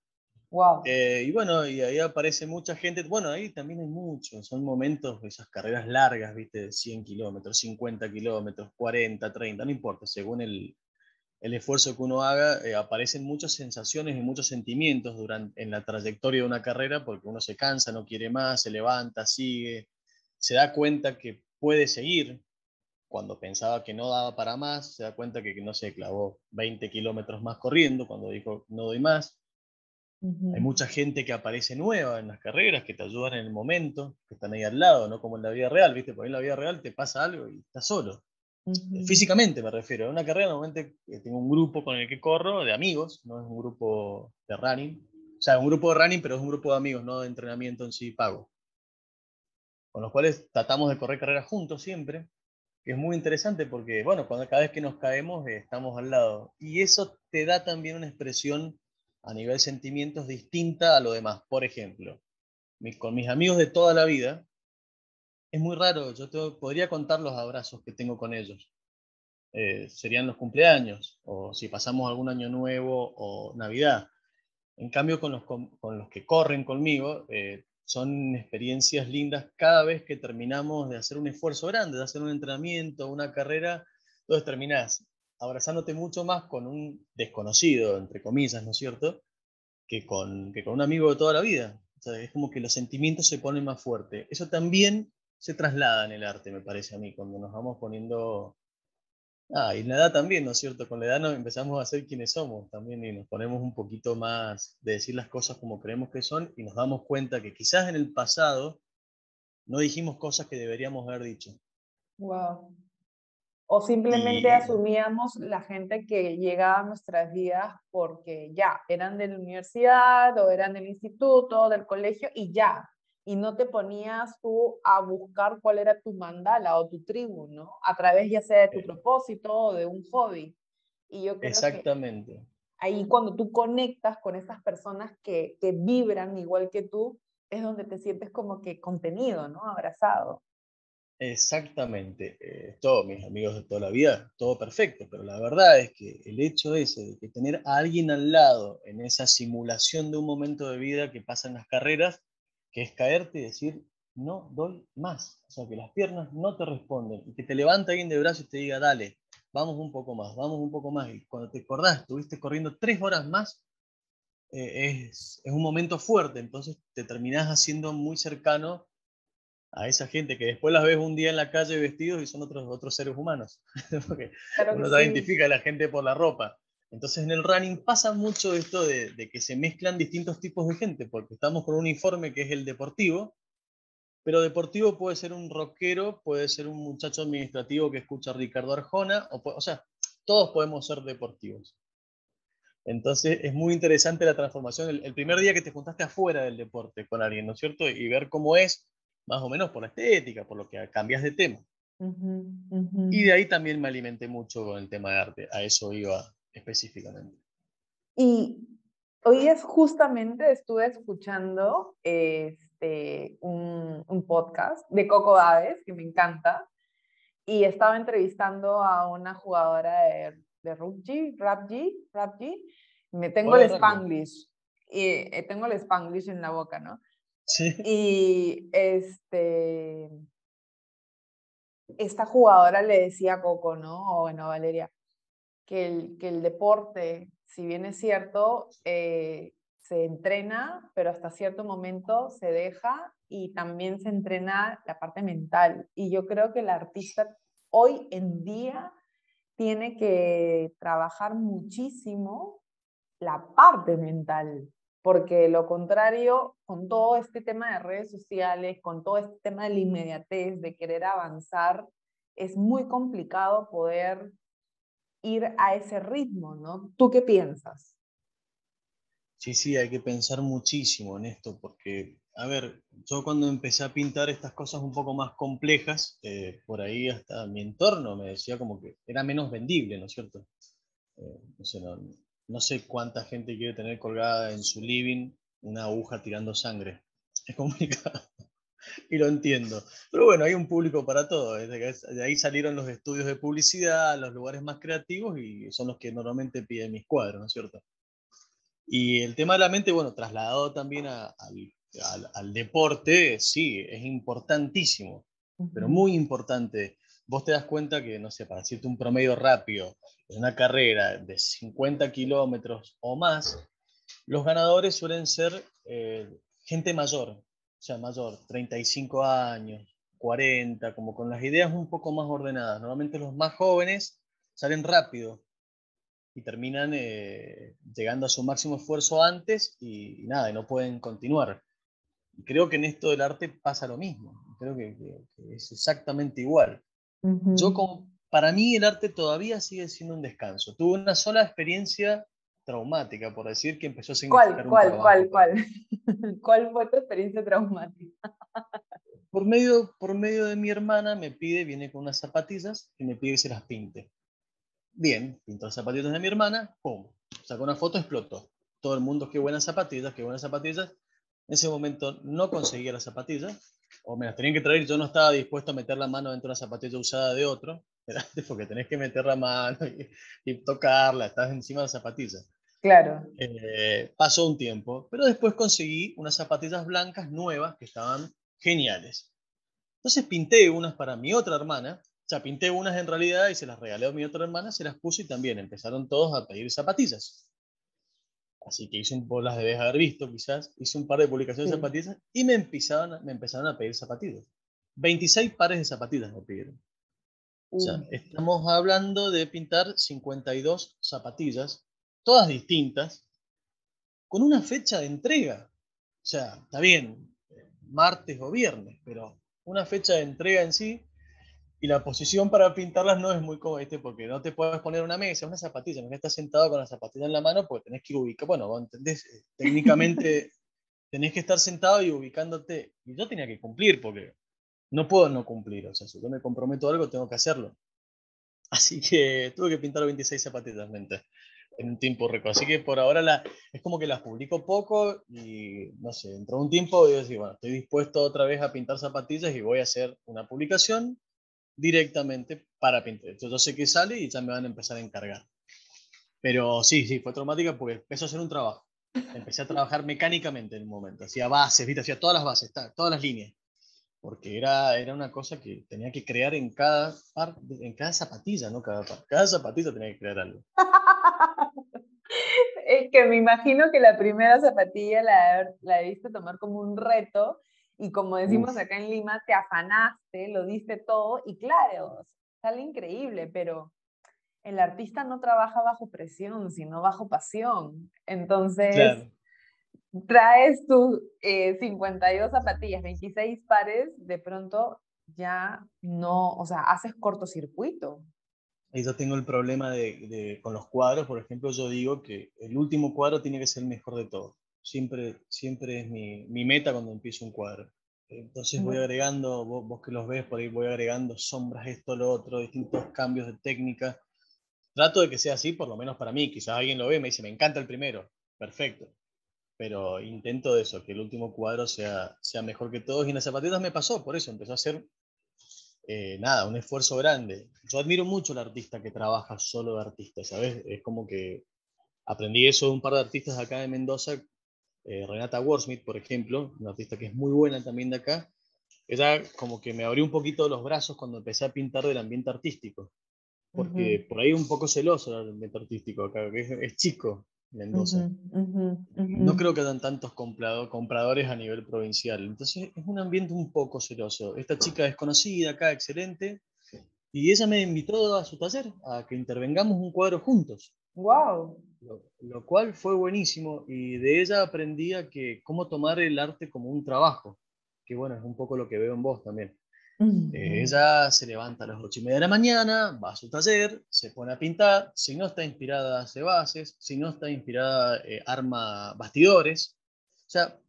Wow. y bueno, y ahí aparece mucha gente. Bueno, ahí también hay muchos. Son momentos, esas carreras largas, ¿viste? 100 kilómetros, 50 kilómetros, 40, 30, no importa, según el, el esfuerzo que uno haga, eh, aparecen muchas sensaciones y muchos sentimientos durante, en la trayectoria de una carrera porque uno se cansa, no quiere más, se levanta, sigue, se da cuenta que puede seguir cuando pensaba que no daba para más, se da cuenta que no se clavó 20 kilómetros más corriendo cuando dijo no doy más. Hay mucha gente que aparece nueva en las carreras, que te ayudan en el momento, que están ahí al lado, no como en la vida real, ¿viste? Porque en la vida real te pasa algo y estás solo. Físicamente me refiero. En una carrera normalmente eh, tengo un grupo con el que corro, de amigos, no es un grupo de running. O sea, un grupo de running, pero es un grupo de amigos, no de entrenamiento en sí pago. Con los cuales tratamos de correr carreras juntos siempre, es muy interesante porque, bueno, cuando, cada vez que nos caemos eh, estamos al lado. Y eso te da también una expresión a nivel sentimientos distinta a lo demás. Por ejemplo, con mis amigos de toda la vida, es muy raro, yo te, podría contar los abrazos que tengo con ellos. Eh, serían los cumpleaños, o si pasamos algún año nuevo o Navidad. En cambio, con los, con, los que corren conmigo, eh, son experiencias lindas cada vez que terminamos de hacer un esfuerzo grande, de hacer un entrenamiento, una carrera, entonces terminás abrazándote mucho más con un desconocido, entre comillas, ¿no es cierto? Que con, que con un amigo de toda la vida. es como que los sentimientos se ponen más fuertes. Eso también se traslada en el arte, me parece a mí, cuando nos vamos poniendo... Ah, y la edad también, ¿no es cierto? Con la edad nos empezamos a ser quienes somos también y nos ponemos un poquito más de decir las cosas como creemos que son y nos damos cuenta que quizás en el pasado no dijimos cosas que deberíamos haber dicho. Wow. O simplemente asumíamos la gente que llegaba a nuestras vidas porque ya eran de la universidad o eran del instituto, del colegio y ya, y no te ponías tú a buscar cuál era tu mandala o tu tribu, ¿no? A través ya sea de tu propósito o de un hobby. Y yo creo Exactamente. ahí cuando tú conectas con esas personas que, que vibran igual que tú, es donde te sientes como que contenido, ¿no? Abrazado. Exactamente. Eh, todos mis amigos de toda la vida, todo perfecto, pero la verdad es que el hecho ese de que tener a alguien al lado en esa simulación de un momento de vida que pasa en las carreras, que es caerte y decir, no doy más. O sea, que las piernas no te responden y que te levanta alguien de brazo y te diga, dale, vamos un poco más, vamos un poco más. Y cuando te acordás, estuviste corriendo tres horas más, eh, es, es, un momento fuerte, entonces te terminás haciendo muy cercano a esa gente que después las ves un día en la calle vestidos y son otros, otros seres humanos. Porque uno sí. identifica a la gente por la ropa. Entonces en el running pasa mucho esto de, de, que se mezclan distintos tipos de gente, porque estamos con un uniforme que es el deportivo, pero deportivo puede ser un rockero, puede ser un muchacho administrativo que escucha a Ricardo Arjona, o, o sea, todos podemos ser deportivos. Entonces es muy interesante la transformación, el, el, primer día que te juntaste afuera del deporte con alguien, ¿no es cierto? Y ver cómo es, más o menos por la estética, por lo que cambias de tema. Uh -huh, uh -huh. Y de ahí también me alimenté mucho con el tema de arte, a eso iba específicamente. Y hoy es justamente estuve escuchando este, un, un, podcast de Coco Daves, que me encanta, y estaba entrevistando a una jugadora de, de rugby, rugby, rugby, me tengo el spanglish, y eh, tengo el spanglish en la boca, ¿no? Sí. Y este, esta jugadora le decía a Coco, ¿no? O bueno, Valeria, que el, que el deporte, si bien es cierto, eh, se entrena, pero hasta cierto momento se deja y también se entrena la parte mental. Y yo creo que el artista hoy en día tiene que trabajar muchísimo la parte mental, porque lo contrario, con todo este tema de redes sociales, con todo este tema de la inmediatez, de querer avanzar, es muy complicado poder ir a ese ritmo, ¿no? ¿Tú qué piensas? Sí, sí, hay que pensar muchísimo en esto, porque, a ver, yo cuando empecé a pintar estas cosas un poco más complejas, eh, por ahí hasta mi entorno me decía como que era menos vendible, ¿no es cierto? Eh, no, sé, no, no sé cuánta gente quiere tener colgada en su living una aguja tirando sangre. Es complicado. y lo entiendo. Pero bueno, hay un público para todo. De ahí salieron los estudios de publicidad, los lugares más creativos y son los que normalmente piden mis cuadros, ¿no es cierto? Y el tema de la mente, bueno, trasladado también a, al, al, al, deporte, sí, es importantísimo, uh -huh. pero muy importante. Vos te das cuenta que, no sé, para decirte un promedio rápido, en una carrera de 50 kilómetros o más, los ganadores suelen ser eh, gente mayor, sea, mayor, 35 años, 40, como con las ideas un poco más ordenadas. Normalmente los más jóvenes salen rápido y terminan eh, llegando a su máximo esfuerzo antes y, y, nada, y no pueden continuar. Creo que en esto del arte pasa lo mismo, creo que, que, que es exactamente igual. Uh -huh. Yo como, para mí el arte todavía sigue siendo un descanso. Tuve una sola experiencia traumática, por decir, que empezó a significar ¿Cuál, un cuál, cuál, cuál? ¿Cuál fue tu experiencia traumática? por, medio, por medio de mi hermana me pide, viene con unas zapatillas y me pide que se las pinte. Bien, pinto las zapatillas de mi hermana, pum, sacó una foto, explotó. Todo el mundo, qué buenas zapatillas, qué buenas zapatillas. En ese momento no conseguía las zapatillas, o me las tenían que traer, yo no estaba dispuesto a meter la mano dentro de una zapatilla usada de otro, porque tenés que meter la mano y, y tocarla, estás encima de la zapatilla. Claro. Eh, pasó un tiempo, pero después conseguí unas zapatillas blancas nuevas que estaban geniales. Entonces pinté unas para mi otra hermana, o sea, pinté unas en realidad y se las regalé a mi otra hermana, se las puse y también empezaron todos a pedir zapatillas. Así que hice un, vos las debes haber visto quizás, hice un par de publicaciones sí. de zapatillas y me empezaron, me empezaron a pedir zapatillas. 26 pares de zapatillas me pidieron. O sea, estamos hablando de pintar 52 zapatillas, todas distintas, con una fecha de entrega. O sea, está bien, martes o viernes, pero una fecha de entrega en sí. Y la posición para pintarlas no es muy cómoda, porque no te puedes poner una mesa, una zapatilla, no estás sentado con la zapatilla en la mano porque tenés que ubicar, bueno, entendés, técnicamente tenés que estar sentado y ubicándote Y yo tenía que cumplir porque no puedo no cumplir. O sea, si yo me comprometo a algo, tengo que hacerlo. Así que tuve que pintar 26 zapatillas en un tiempo récord. Así que por ahora la, es como que las publico poco y no sé, entró un tiempo y yo decía, bueno, estoy dispuesto otra vez a pintar zapatillas y voy a hacer una publicación directamente para pintar. Entonces yo sé que sale y ya me van a empezar a encargar. Pero sí, sí, fue traumática porque empezó a hacer un trabajo. Empecé a trabajar mecánicamente en un momento. Hacía bases, ¿viste? hacía todas las bases, todas las líneas. Porque era, era una cosa que tenía que crear en cada, en cada zapatilla, ¿no? Cada, cada zapatilla tenía que crear algo. es que me imagino que la primera zapatilla la, la debiste tomar como un reto y como decimos acá en Lima, te afanaste, lo diste todo y claro, sale increíble, pero el artista no trabaja bajo presión, sino bajo pasión. Entonces, traes tus 52 eh, zapatillas, 26 pares, de pronto ya no, o sea, haces cortocircuito. Y yo tengo el problema de, con los cuadros, por ejemplo, yo digo que el último cuadro tiene que ser el mejor de todos. Siempre, siempre es mi, mi meta cuando empiezo un cuadro. Entonces voy agregando, vos, vos, que los ves por ahí, voy agregando sombras, esto, lo otro, distintos cambios de técnica. Trato de que sea así, por lo menos para mí. Quizás alguien lo ve y me dice, me encanta el primero. Perfecto. Pero intento eso, que el último cuadro sea, sea mejor que todos. Y en las zapatillas me pasó, por eso empezó a ser, eh, nada, un esfuerzo grande. Yo admiro mucho al artista que trabaja solo de artista, ¿sabes? Es como que aprendí eso de un par de artistas acá de Mendoza. Eh, Renata Warsmith, por ejemplo, una artista que es muy buena también de acá. Ella como que me abrió un poquito los brazos cuando empecé a pintar del ambiente artístico porque por ahí un poco celoso el ambiente artístico acá, que es, chico Mendoza. No creo que hayan tantos compradores a nivel provincial, entonces es un ambiente un poco celoso. Esta chica es conocida acá, excelente, y ella me invitó a su taller a que intervengamos un cuadro juntos. ¡Wow! Lo, lo cual fue buenísimo y de ella aprendí a que cómo tomar el arte como un trabajo, que bueno, es un poco lo que veo en vos también ella se levanta a las ocho y media de la mañana, va a su taller, se pone a pintar, si no está inspirada hace bases, si no está inspirada eh, arma bastidores, o sea,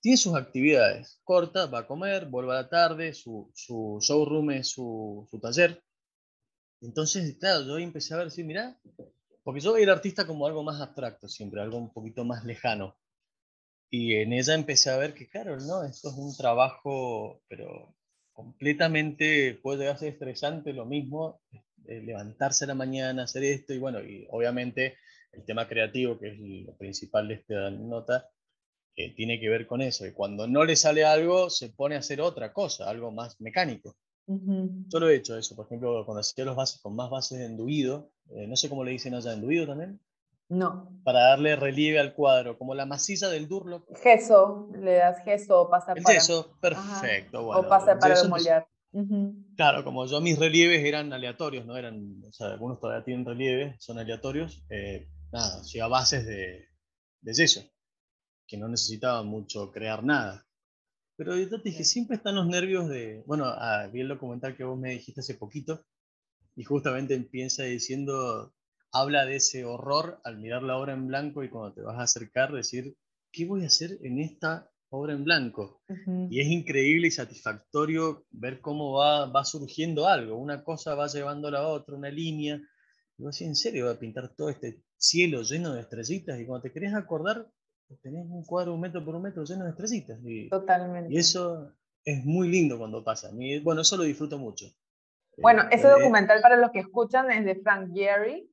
tiene sus actividades, corta, va a comer, vuelve a la tarde, su, su showroom es su, su, taller. Entonces, claro, yo empecé a ver, sí, mira, porque yo veía el artista como algo más abstracto siempre, algo un poquito más lejano. Y en ella empecé a ver que, claro, no, esto es un trabajo, pero completamente puede ser estresante lo mismo, eh, levantarse a la mañana, hacer esto y bueno, y obviamente el tema creativo, que es lo principal de esta nota, que tiene que ver con eso. Y cuando no le sale algo, se pone a hacer otra cosa, algo más mecánico. Yo lo he hecho eso, por ejemplo, cuando hacía los bases con más bases de enduido, eh, no sé cómo le dicen allá, enduido también. No. Para darle relieve al cuadro, como la maciza del Durlock. Gesso, le das gesso o pasa el para... gesso, perfecto. o pasa para demollar. Claro, como yo mis relieves eran aleatorios, no eran, o sea, algunos todavía tienen relieve, son aleatorios, eh, nada, a bases de, de yeso, que no necesitaba mucho crear nada. Pero yo te dije, siempre están los nervios de, bueno, ah, vi el documental que vos me dijiste hace poquito, y justamente empieza diciendo, habla de ese horror al mirar la obra en blanco y cuando te vas a acercar decir, ¿qué voy a hacer en esta obra en blanco? Y es increíble y satisfactorio ver cómo va, va surgiendo algo, una cosa va llevando a la otra, una línea. Y vos en serio, voy a pintar todo este cielo lleno de estrellitas y cuando te querés acordar, tenés un cuadro un metro por un metro lleno de estrellitas. Y, Totalmente. Y eso es muy lindo cuando pasa. bueno, eso lo disfruto mucho. Bueno, ese eh, documental para los que escuchan es de Frank Gehry,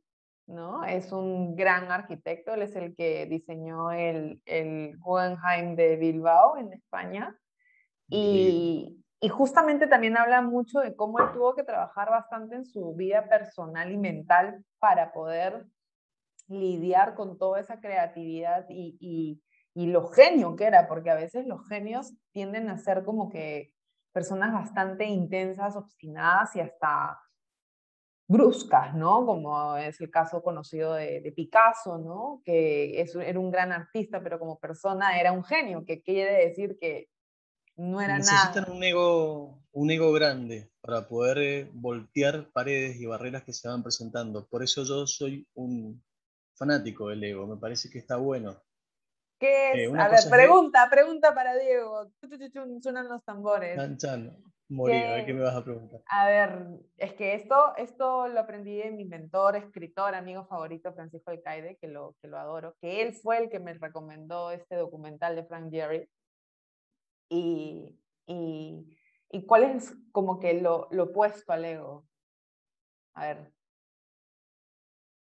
¿no? Es un gran arquitecto, él es el que diseñó el, el Guggenheim de Bilbao en España. Y, y, justamente también habla mucho de cómo él tuvo que trabajar bastante en su vida personal y mental para poder lidiar con toda esa creatividad y, y, y lo genio que era, porque a veces los genios tienden a ser como que personas bastante intensas, obstinadas y hasta bruscas, ¿no? Como es el caso conocido de, Picasso, ¿no? Que es, era un gran artista, pero como persona era un genio, que quiere decir que no era nada. Necesitan un ego, un ego grande para poder eh, voltear paredes y barreras que se van presentando. Por eso yo soy un fanático del ego, me parece que está bueno. ¿Qué es? a ver, pregunta, pregunta para Diego. Suenan los tambores. Morí, a ver qué me vas a preguntar. A ver, es que esto, esto lo aprendí de mi mentor, escritor, amigo favorito, Francisco Alcaide, que lo, que lo adoro, que él fue el que me recomendó este documental de Frank Jerry. Y, y, y cuál es como que lo, lo opuesto al ego. A ver,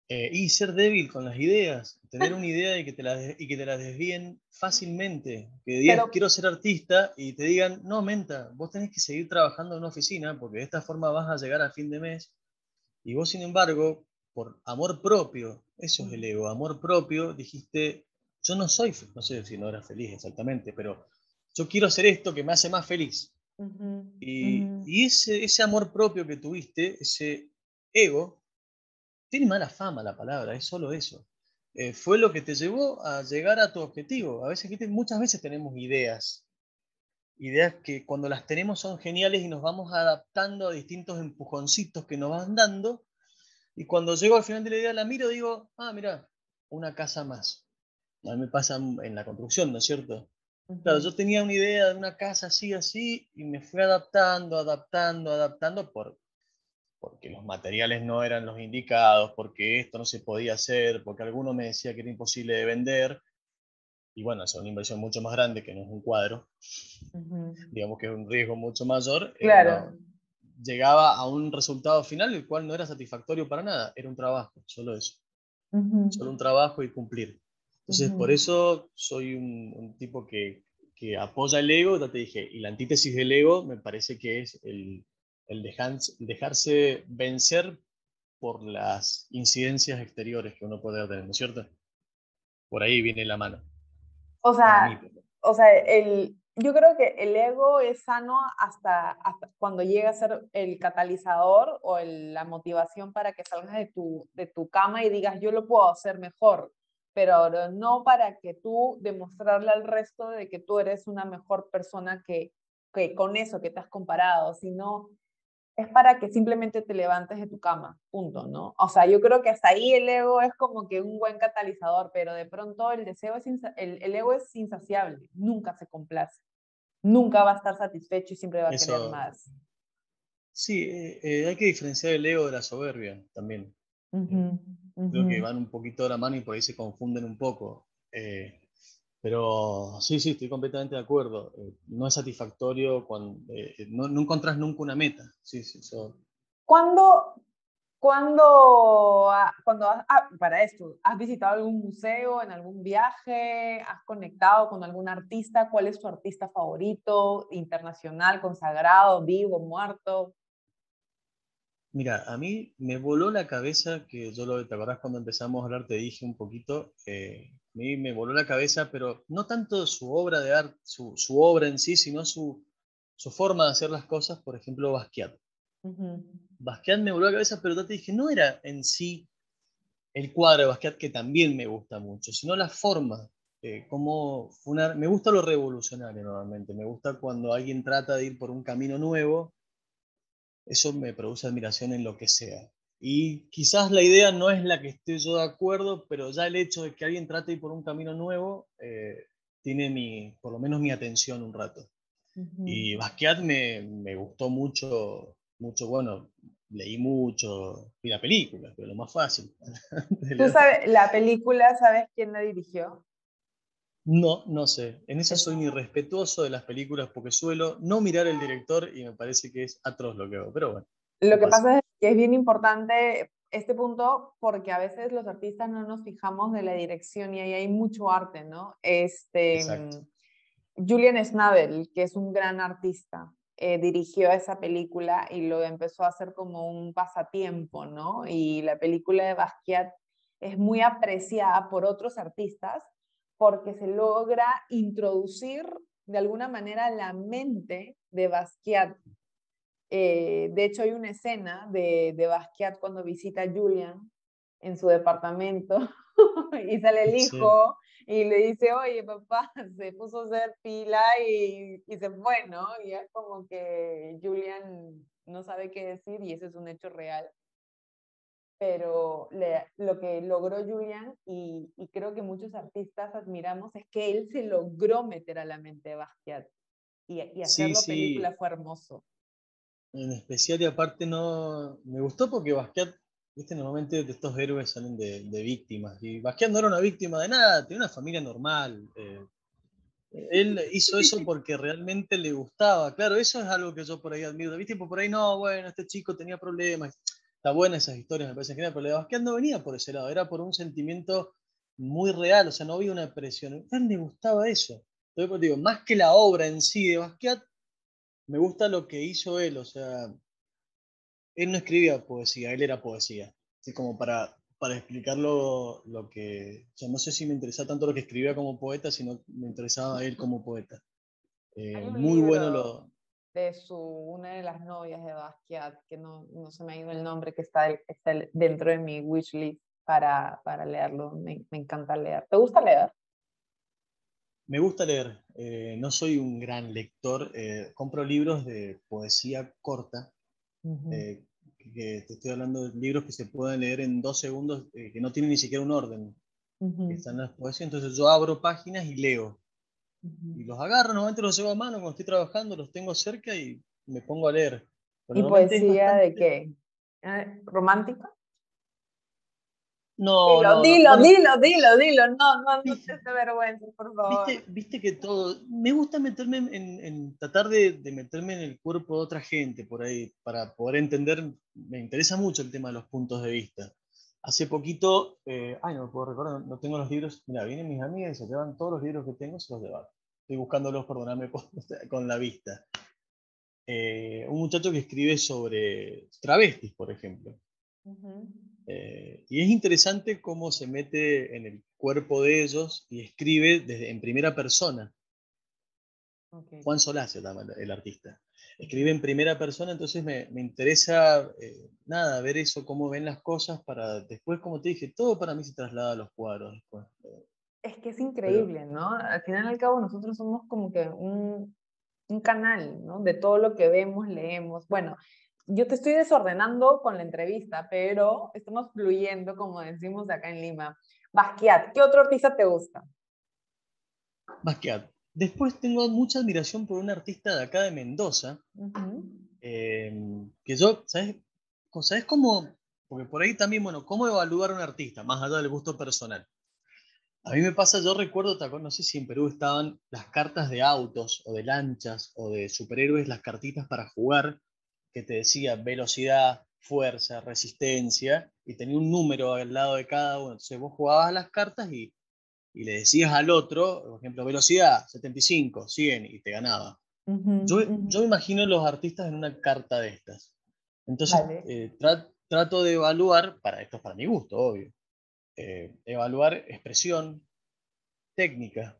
eh, y ser débil con las ideas, tener una idea y que te la, y que te la desvíen fácilmente. Que digas, quiero ser artista y te digan, no, menta, vos tenés que seguir trabajando en una oficina porque de esta forma vas a llegar a fin de mes. Y vos, sin embargo, por amor propio, eso es el ego, amor propio, dijiste, yo no soy, no sé si no era feliz exactamente, pero yo quiero hacer esto que me hace más feliz. y, y ese, ese amor propio que tuviste, ese ego, tiene mala fama la palabra, es solo eso. Eh, fue lo que te llevó a llegar a tu objetivo. A veces, muchas veces tenemos ideas, ideas que cuando las tenemos son geniales y nos vamos adaptando a distintos empujoncitos que nos van dando. Y cuando llego al final de la idea, la miro y digo, ah, mira, una casa más. A mí me pasa en la construcción, ¿no es cierto? Claro, yo tenía una idea de una casa así, así, y me fui adaptando, adaptando, adaptando por porque los materiales no eran los indicados, porque esto no se podía hacer, porque alguno me decía que era imposible de vender. Y bueno, es una inversión mucho más grande que no es un cuadro. Digamos que es un riesgo mucho mayor. Eh, claro. llegaba a un resultado final el cual no era satisfactorio para nada, era un trabajo, solo eso. Solo un trabajo y cumplir. Entonces, por eso soy un, tipo que, que, apoya el ego, ya te dije, y la antítesis del ego me parece que es el, el dejarse vencer por las incidencias exteriores que uno puede tener, ¿no es cierto? Por ahí viene la mano. O sea, o sea el, yo creo que el ego es sano hasta, cuando llega a ser el catalizador o la motivación para que salgas de tu, de tu cama y digas, yo lo puedo hacer mejor, pero no para que tú demostrarle al resto de que tú eres una mejor persona que, que con eso que te has comparado, sino es para que simplemente te levantes de tu cama, punto, ¿no? O sea, yo creo que hasta ahí el ego es como que un buen catalizador, pero de pronto el deseo es, el, ego es insaciable, nunca se complace, nunca va a estar satisfecho y siempre va a querer más. Sí, eh, eh, hay que diferenciar el ego de la soberbia también. Creo que van un poquito de la mano y por ahí se confunden un poco. Eh, pero sí, sí, estoy completamente de acuerdo. Eh, no es satisfactorio cuando eh, no, no, encontrás nunca una meta. Sí, sí, eso. ¿Cuándo, cuando, cuando ah, para esto, has visitado algún museo, en algún viaje, has conectado con algún artista? ¿Cuál es tu artista favorito, internacional, consagrado, vivo, muerto? Mira, a mí me voló la cabeza que yo lo, ¿te acordás cuando empezamos a hablar? Te dije un poquito, eh, mí me voló la cabeza, pero no tanto su obra de arte, su, obra en sí, sino su, forma de hacer las cosas, por ejemplo, Basquiat. Basquiat me voló la cabeza, pero te dije, no era en sí el cuadro de Basquiat, que también me gusta mucho, sino la forma. Eh, como me gusta lo revolucionario normalmente, me gusta cuando alguien trata de ir por un camino nuevo, eso me produce admiración en lo que sea. Y quizás la idea no es la que esté yo de acuerdo, pero ya el hecho de que alguien trate de ir por un camino nuevo eh, tiene mi, por lo menos mi atención un rato. Y Basquiat me, me, gustó mucho, mucho, bueno, leí mucho, vi la película, pero lo más fácil. ¿Tú sabes, la película, sabes quién la dirigió? No, no sé. En eso soy muy respetuoso de las películas porque suelo no mirar el director y me parece que es atroz lo que hago, pero bueno. Lo que pasa es que es bien importante este punto porque a veces los artistas no nos fijamos de la dirección y ahí hay mucho arte, ¿no? Este, Julian Schnabel, que es un gran artista, eh, dirigió esa película y lo empezó a hacer como un pasatiempo, ¿no? Y la película de Basquiat es muy apreciada por otros artistas porque se logra introducir de alguna manera la mente de Basquiat eh, de hecho, hay una escena de, de Basquiat cuando visita a Julian en su departamento y sale el hijo y le dice, oye, papá, se puso a hacer pila y, y, se fue, ¿no? Y es como que Julian no sabe qué decir y eso es un hecho real. pero lo que logró Julian y, creo que muchos artistas admiramos es que él se logró meter a la mente de Basquiat y, y hacerlo película fue hermoso. En especial y aparte no, me gustó porque Basquiat, viste, normalmente estos héroes salen de, víctimas y Basquiat no era una víctima de nada, tenía una familia normal. Eh, él hizo eso porque realmente le gustaba. Claro, eso es algo que yo por ahí admiro. ¿Viste? Por ahí no, bueno, este chico tenía problemas está buena esas historias, me parece genial, pero de Basquiat no venía por ese lado, era por un sentimiento muy real, o sea, no había una presión. A él le gustaba eso. Entonces, digo, más que la obra en sí de Basquiat, me gusta lo que hizo él, o sea, él no escribía poesía, él era poesía. Así como para, para explicarlo, lo que, o sea, no sé si me interesa tanto lo que escribía como poeta, sino me interesaba él como poeta. Eh, muy bueno lo, de su, una de las novias de Basquiat, que no, no se me ha ido el nombre, que está, está dentro de mi wishlist para, para leerlo. Me, me, encanta leer. ¿Te gusta leer? Me gusta leer. Eh, no soy un gran lector. Eh, compro libros de poesía corta. Eh, que te estoy hablando de libros que se pueden leer en dos segundos, que no tienen ni siquiera un orden. que están las poesías. Entonces yo abro páginas y leo. Y los agarro, normalmente los llevo a mano cuando estoy trabajando, los tengo cerca y me pongo a leer. ¿Y poesía de qué? ¿Eh? ¿Romántica? No, dilo, no, dilo, dilo, dilo, dilo, no, no, no te vergüenza, por favor. ¿Viste, viste, que todo, me gusta meterme en, en tratar de, de, meterme en el cuerpo de otra gente por ahí, para poder entender, me interesa mucho el tema de los puntos de vista. Hace poquito, eh, ay, no me puedo recordar, no tengo los libros, mira, vienen mis amigas y se llevan todos los libros que tengo, se los llevan. Estoy buscándolos, perdóname, con la vista. Eh, un muchacho que escribe sobre travestis, por ejemplo. Eh, y es interesante cómo se mete en el cuerpo de ellos y escribe desde, en primera persona. Juan Solás el artista. Escribe en primera persona, entonces me, me interesa, eh, nada, ver eso, cómo ven las cosas, para después, como te dije, todo para mí se traslada a los cuadros después. Es que es increíble, ¿no? Al final y al cabo nosotros somos como que un, un canal, ¿no? De todo lo que vemos, leemos. Bueno, yo te estoy desordenando con la entrevista, pero estamos fluyendo, como decimos acá en Lima. Basquiat, ¿qué otro artista te gusta? Basquiat. Después tengo mucha admiración por un artista de acá de Mendoza, em, que yo, ¿sabes? ¿sabes cómo? Porque por ahí también, bueno, ¿cómo evaluar a un artista, más allá del gusto personal? A mí me pasa, yo recuerdo, no sé si en Perú estaban las cartas de autos o de lanchas o de superhéroes, las cartitas para jugar, que te decía velocidad, fuerza, resistencia, y tenía un número al lado de cada uno. Entonces vos jugabas las cartas y, y le decías al otro, por ejemplo, velocidad, 75, 100, y te ganaba. yo, yo, me imagino los artistas en una carta de estas. Entonces, eh, trato de evaluar, para esto es para mi gusto, obvio, eh, evaluar expresión, técnica,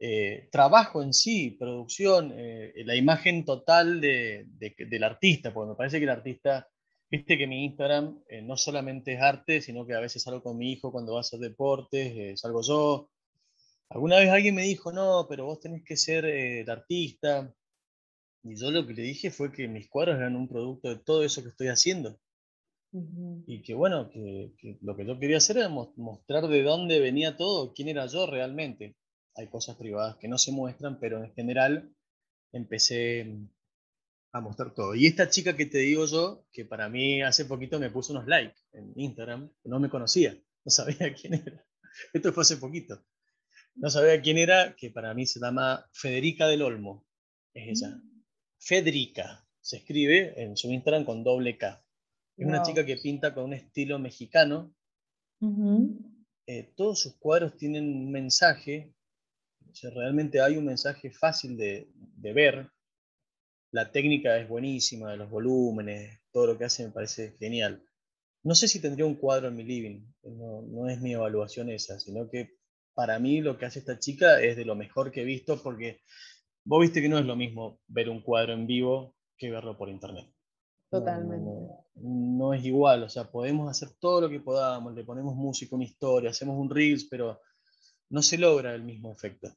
eh, trabajo en sí, producción, eh, la imagen total de, del artista, porque me parece que el artista, viste que mi Instagram no solamente es arte, sino que a veces salgo con mi hijo cuando va a hacer deportes, salgo yo. Alguna vez alguien me dijo, no, pero vos tenés que ser el artista. Y yo lo que le dije fue que mis cuadros eran un producto de todo eso que estoy haciendo. Y que bueno, que, lo que yo quería hacer era mostrar de dónde venía todo, quién era yo realmente. Hay cosas privadas que no se muestran, pero en general empecé a mostrar todo. Y esta chica que te digo yo, que para mí hace poquito me puso unos likes en Instagram, no me conocía, no sabía quién era. Esto fue hace poquito. No sabía quién era, que para mí se llama Federica del Olmo. Es ella. Mm. Federica. Se escribe en su Instagram con doble K. Es una chica que pinta con un estilo mexicano. Eh, todos sus cuadros tienen un mensaje. Realmente hay un mensaje fácil de, ver. La técnica es buenísima, de los volúmenes, todo lo que hace me parece genial. No sé si tendría un cuadro en mi living, no, no es mi evaluación esa, sino que para mí lo que hace esta chica es de lo mejor que he visto porque vos viste que no es lo mismo ver un cuadro en vivo que verlo por internet. Totalmente. No, es igual, o sea, podemos hacer todo lo que podamos, le ponemos música, una historia, hacemos un reels, pero no se logra el mismo efecto.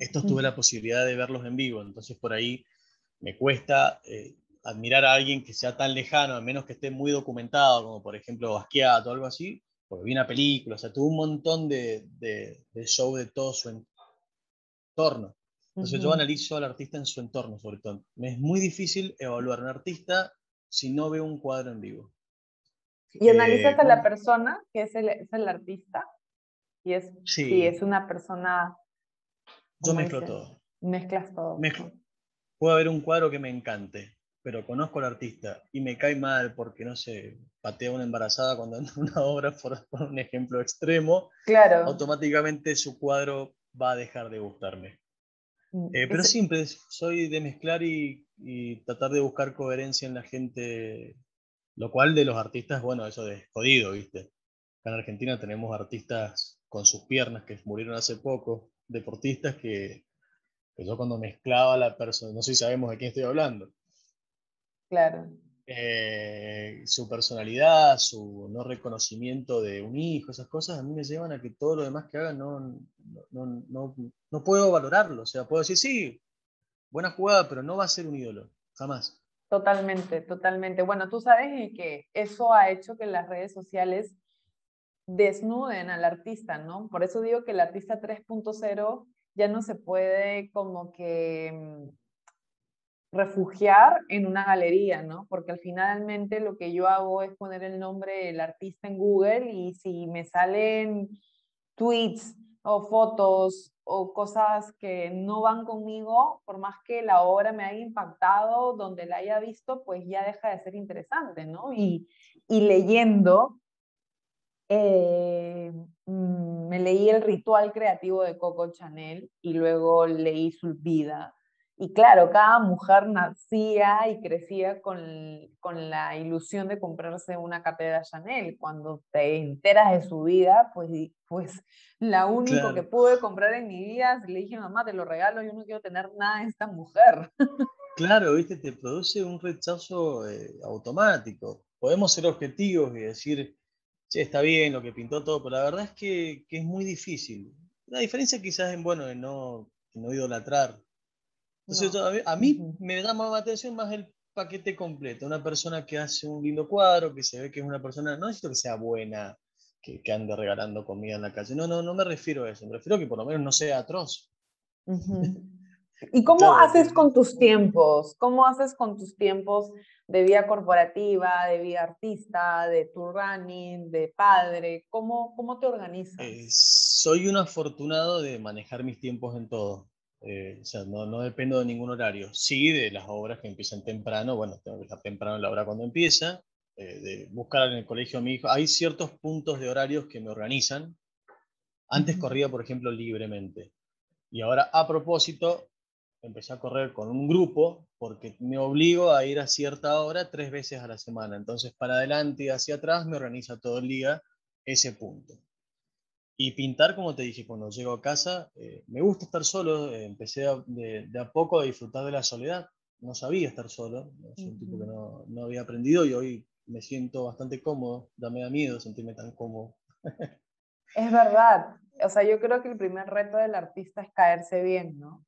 Estos tuve la posibilidad de verlos en vivo, entonces por ahí me cuesta, eh, admirar a alguien que sea tan lejano, a menos que esté muy documentado, como por ejemplo Basquiat o algo así, porque vi una película, o sea, tuvo un montón de, de, de show de todo su entorno. Entonces yo analizo al artista en su entorno, sobre todo. Me es muy difícil evaluar un artista si no veo un cuadro en vivo. ¿Y analizas a la persona que es el, es el artista? Y es, sí. Si es una persona... Yo mezclo todo. Mezclas todo. Mezclo. Puede haber un cuadro que me encante, pero conozco al artista y me cae mal porque, no sé, patea a una embarazada cuando anda una obra, por, un ejemplo extremo, claro. automáticamente su cuadro va a dejar de gustarme. Mm, eh, pero siempre soy de mezclar y, y, tratar de buscar coherencia en la gente, lo cual de los artistas, bueno, eso es jodido, ¿viste? Acá en Argentina tenemos artistas con sus piernas que murieron hace poco, deportistas que que yo cuando mezclaba la persona, no sé si sabemos de quién estoy hablando. Claro. Eh, su personalidad, su no reconocimiento de un hijo, esas cosas a mí me llevan a que todo lo demás que hagan no, no, no, no puedo valorarlo. O sea, puedo decir, sí, buena jugada, pero no va a ser un ídolo, jamás. Totalmente, totalmente. Bueno, tú sabes que eso ha hecho que las redes sociales desnuden al artista, ¿no? Por eso digo que el artista 3.0 ya no se puede como que mm, refugiar en una galería, ¿no? Porque al finalmente lo que yo hago es poner el nombre del artista en Google y si me salen tweets o fotos o cosas que no van conmigo, por más que la obra me haya impactado, donde la haya visto, pues ya deja de ser interesante, ¿no? Y, y leyendo, eh, mm, me leí el ritual creativo de Coco Chanel y luego leí su vida. Y claro, cada mujer nacía y crecía con, con la ilusión de comprarse una cartera Chanel. Cuando te enteras de su vida, pues, pues la único que pude comprar en mi vida, le dije, mamá, te lo regalo, yo no quiero tener nada de esta mujer. Claro, viste, te produce un rechazo eh, automático. Podemos ser objetivos y decir, sí, está bien lo que pintó todo, pero la verdad es que, que es muy difícil. La diferencia quizás en, bueno, en no, no idolatrar. Entonces, a, mí, me llama más atención más el paquete completo. Una persona que hace un lindo cuadro, que se ve que es una persona, no necesito que sea buena, que, que ande regalando comida en la calle. No, no, no me refiero a eso. Me refiero a que por lo menos no sea atroz. ¿Y cómo haces con tus tiempos? ¿Cómo haces con tus tiempos de vida corporativa, de vida artista, de tu running, de padre? ¿Cómo, cómo te organizas? Eh, soy un afortunado de manejar mis tiempos en todo. Eh, o sea, no, no, dependo de ningún horario. Sí, de las obras que empiezan temprano, bueno, tengo que estar temprano en la hora cuando empieza, eh, de buscar en el colegio a mi hijo. Hay ciertos puntos de horarios que me organizan. Antes corría, por ejemplo, libremente. Y ahora, a propósito, empecé a correr con un grupo porque me obligo a ir a cierta hora tres veces a la semana. Entonces, para adelante y hacia atrás me organiza todo el día ese punto. Y pintar, como te dije, cuando llego a casa, eh, me gusta estar solo. Eh, empecé de, a poco a disfrutar de la soledad. No sabía estar solo. Soy un tipo que no, no, había aprendido y hoy me siento bastante cómodo. Ya me da miedo sentirme tan cómodo. es verdad. O sea, yo creo que el primer reto del artista es caerse bien, ¿no?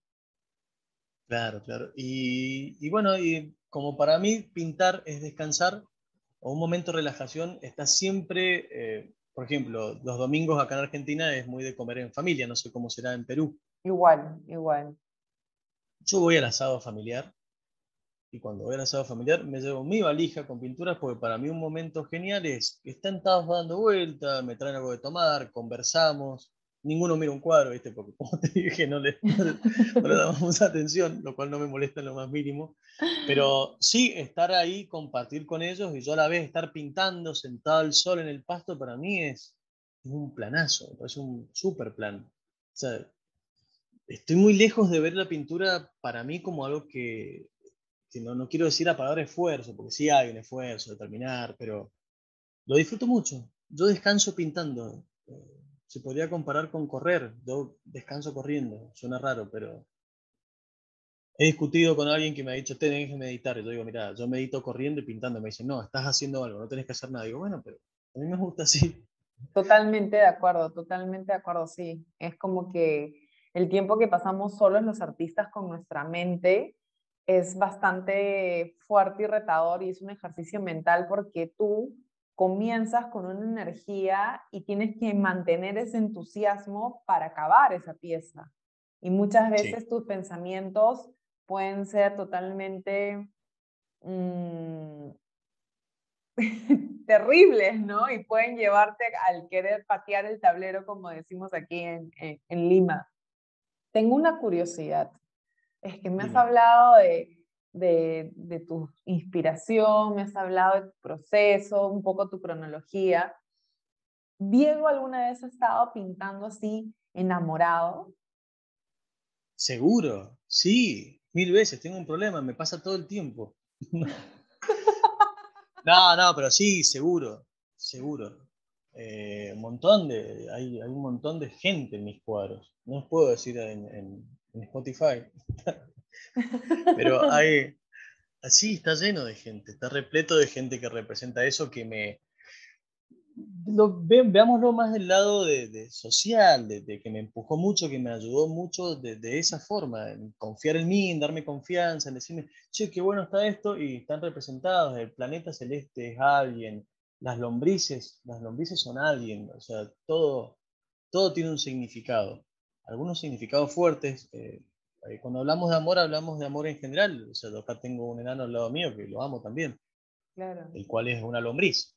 Claro, claro. Y, y, bueno, y como para mí pintar es descansar o un momento de relajación, está siempre, eh, por ejemplo, los domingos acá en Argentina es muy de comer en familia, no sé cómo será en Perú. Igual, igual. Yo voy al asado familiar y cuando voy al asado familiar me llevo mi valija con pinturas porque para mí un momento genial es que están todos dando vuelta, me traen algo de tomar, conversamos, ninguno mira un cuadro, ¿viste? Porque como te dije, no le, no le damos atención, lo cual no me molesta en lo más mínimo. Pero sí, estar ahí, compartir con ellos y yo a la vez estar pintando sentado al sol en el pasto, para mí es, un planazo, es un super plan. O sea, estoy muy lejos de ver la pintura para mí como algo que, que no, no quiero decir a palabra esfuerzo, porque sí hay un esfuerzo de terminar, pero lo disfruto mucho. Yo descanso pintando se podría comparar con correr. Yo descanso corriendo, suena raro, pero he discutido con alguien que me ha dicho, tenés que meditar. Y yo digo, mira, yo medito corriendo y pintando. Me dice, no, estás haciendo algo, no tenés que hacer nada. digo, bueno, pero a mí me gusta así. Totalmente de acuerdo, totalmente de acuerdo, sí. Es como que el tiempo que pasamos solos los artistas con nuestra mente es bastante fuerte y retador y es un ejercicio mental porque tú comienzas con una energía y tienes que mantener ese entusiasmo para acabar esa pieza. Y muchas veces tus pensamientos pueden ser totalmente mm, terribles, ¿no? Y pueden llevarte al querer patear el tablero, como decimos aquí en, en, Lima. Tengo una curiosidad. Es que me has hablado de, de, de, tu inspiración, me has hablado de tu proceso, un poco tu cronología. ¿Diego alguna vez ha estado pintando así, enamorado? Seguro, sí, mil veces. Tengo un problema, me pasa todo el tiempo. No, no, pero sí, seguro, seguro. Eh, un montón de, hay, hay, un montón de gente en mis cuadros. No os puedo decir en, en, Spotify. pero hay, así está lleno de gente, está repleto de gente que representa eso que me, veámoslo más del lado de, social, de, que me empujó mucho, que me ayudó mucho de, esa forma, en confiar en mí, en darme confianza, en decirme, che, qué bueno está esto, y están representados, el planeta celeste es alguien, las lombrices, las lombrices son alguien, o sea, todo, todo tiene un significado, algunos significados fuertes. Eh, eh, cuando hablamos de amor, hablamos de amor en general, o sea, acá tengo un enano al lado mío que lo amo también, claro. el cual es una lombriz.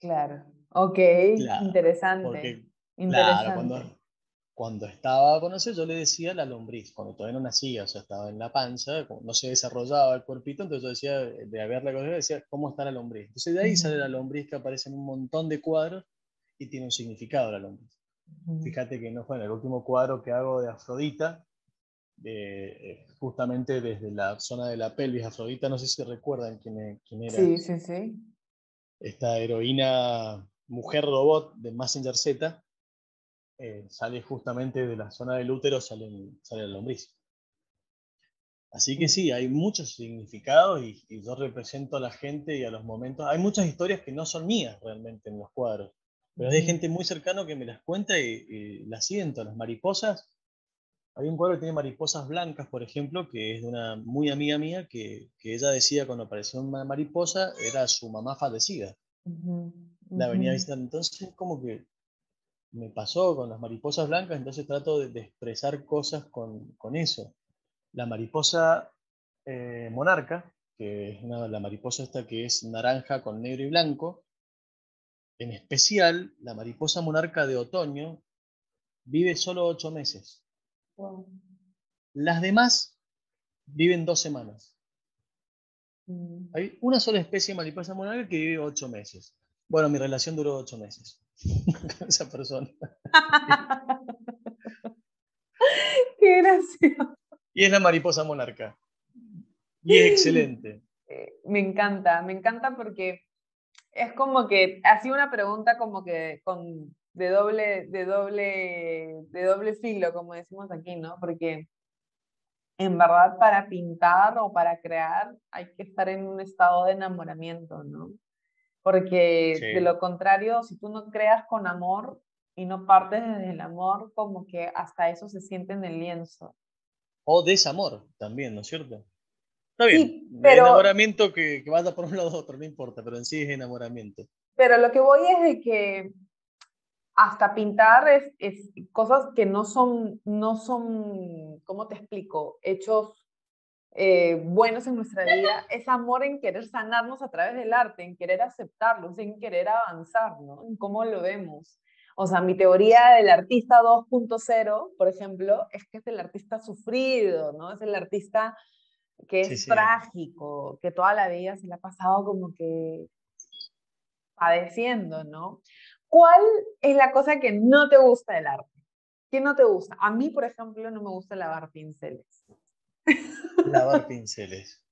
Claro, ok, interesante. Claro, cuando, cuando estaba con eso yo le decía la lombriz, cuando todavía no nacía, o sea, estaba en la panza, no se desarrollaba el cuerpito, entonces yo decía, de haberla conocido, decía, ¿cómo está la lombriz? Entonces de ahí sale la lombriz que aparece en un montón de cuadros y tiene un significado la lombriz. Fíjate que no fue en el último cuadro que hago de Afrodita, eh, justamente desde la zona de la pelvis, Afrodita, no sé si recuerdan quién, quién era. Sí, sí, sí esta heroína mujer robot de Messenger Z, eh, sale justamente de la zona del útero, sale, sale la lombriz. Así que sí, hay muchos significados y, yo represento a la gente y a los momentos. Hay muchas historias que no son mías realmente en los cuadros, pero hay gente muy cercano que me las cuenta y, las siento. Las mariposas, hay un cuadro que tiene mariposas blancas, por ejemplo, que es de una muy amiga mía, que, ella decía cuando apareció una mariposa, era su mamá fallecida. La venía visitando. Entonces, como que me pasó con las mariposas blancas, entonces trato de, expresar cosas con, eso. La mariposa eh, monarca, que es la mariposa esta que es naranja con negro y blanco, en especial la mariposa monarca de otoño, vive solo ocho meses. Las demás viven dos semanas. Mm. Hay una sola especie de mariposa monarca que vive ocho meses. Bueno, mi relación duró ocho meses con esa persona. Qué gracioso. Y es la mariposa monarca. Y es excelente. Eh, me encanta, me encanta porque es como que, hacía una pregunta como que con de doble, de doble, de doble filo, como decimos aquí, ¿no? Porque en verdad para pintar o para crear hay que estar en un estado de enamoramiento, ¿no? Porque de lo contrario, si tú no creas con amor y no partes desde el amor, como que hasta eso se siente en el lienzo. O desamor también, ¿no es cierto? Está bien, pero, enamoramiento que, que vaya por un lado u otro, no importa, pero en sí es enamoramiento. Pero lo que voy es de que hasta pintar es, es, cosas que no son, no son, ¿cómo te explico? Hechos eh, buenos en nuestra vida, es amor en querer sanarnos a través del arte, en querer aceptarlos, en querer avanzar, ¿no? En cómo lo vemos. O sea, mi teoría del artista 2.0, por ejemplo, es que es el artista sufrido, ¿no? Es el artista que es trágico, que toda la vida se le ha pasado como que padeciendo, ¿no? ¿Cuál es la cosa que no te gusta del arte? ¿Qué no te gusta? A mí, por ejemplo, no me gusta lavar pinceles. Lavar pinceles.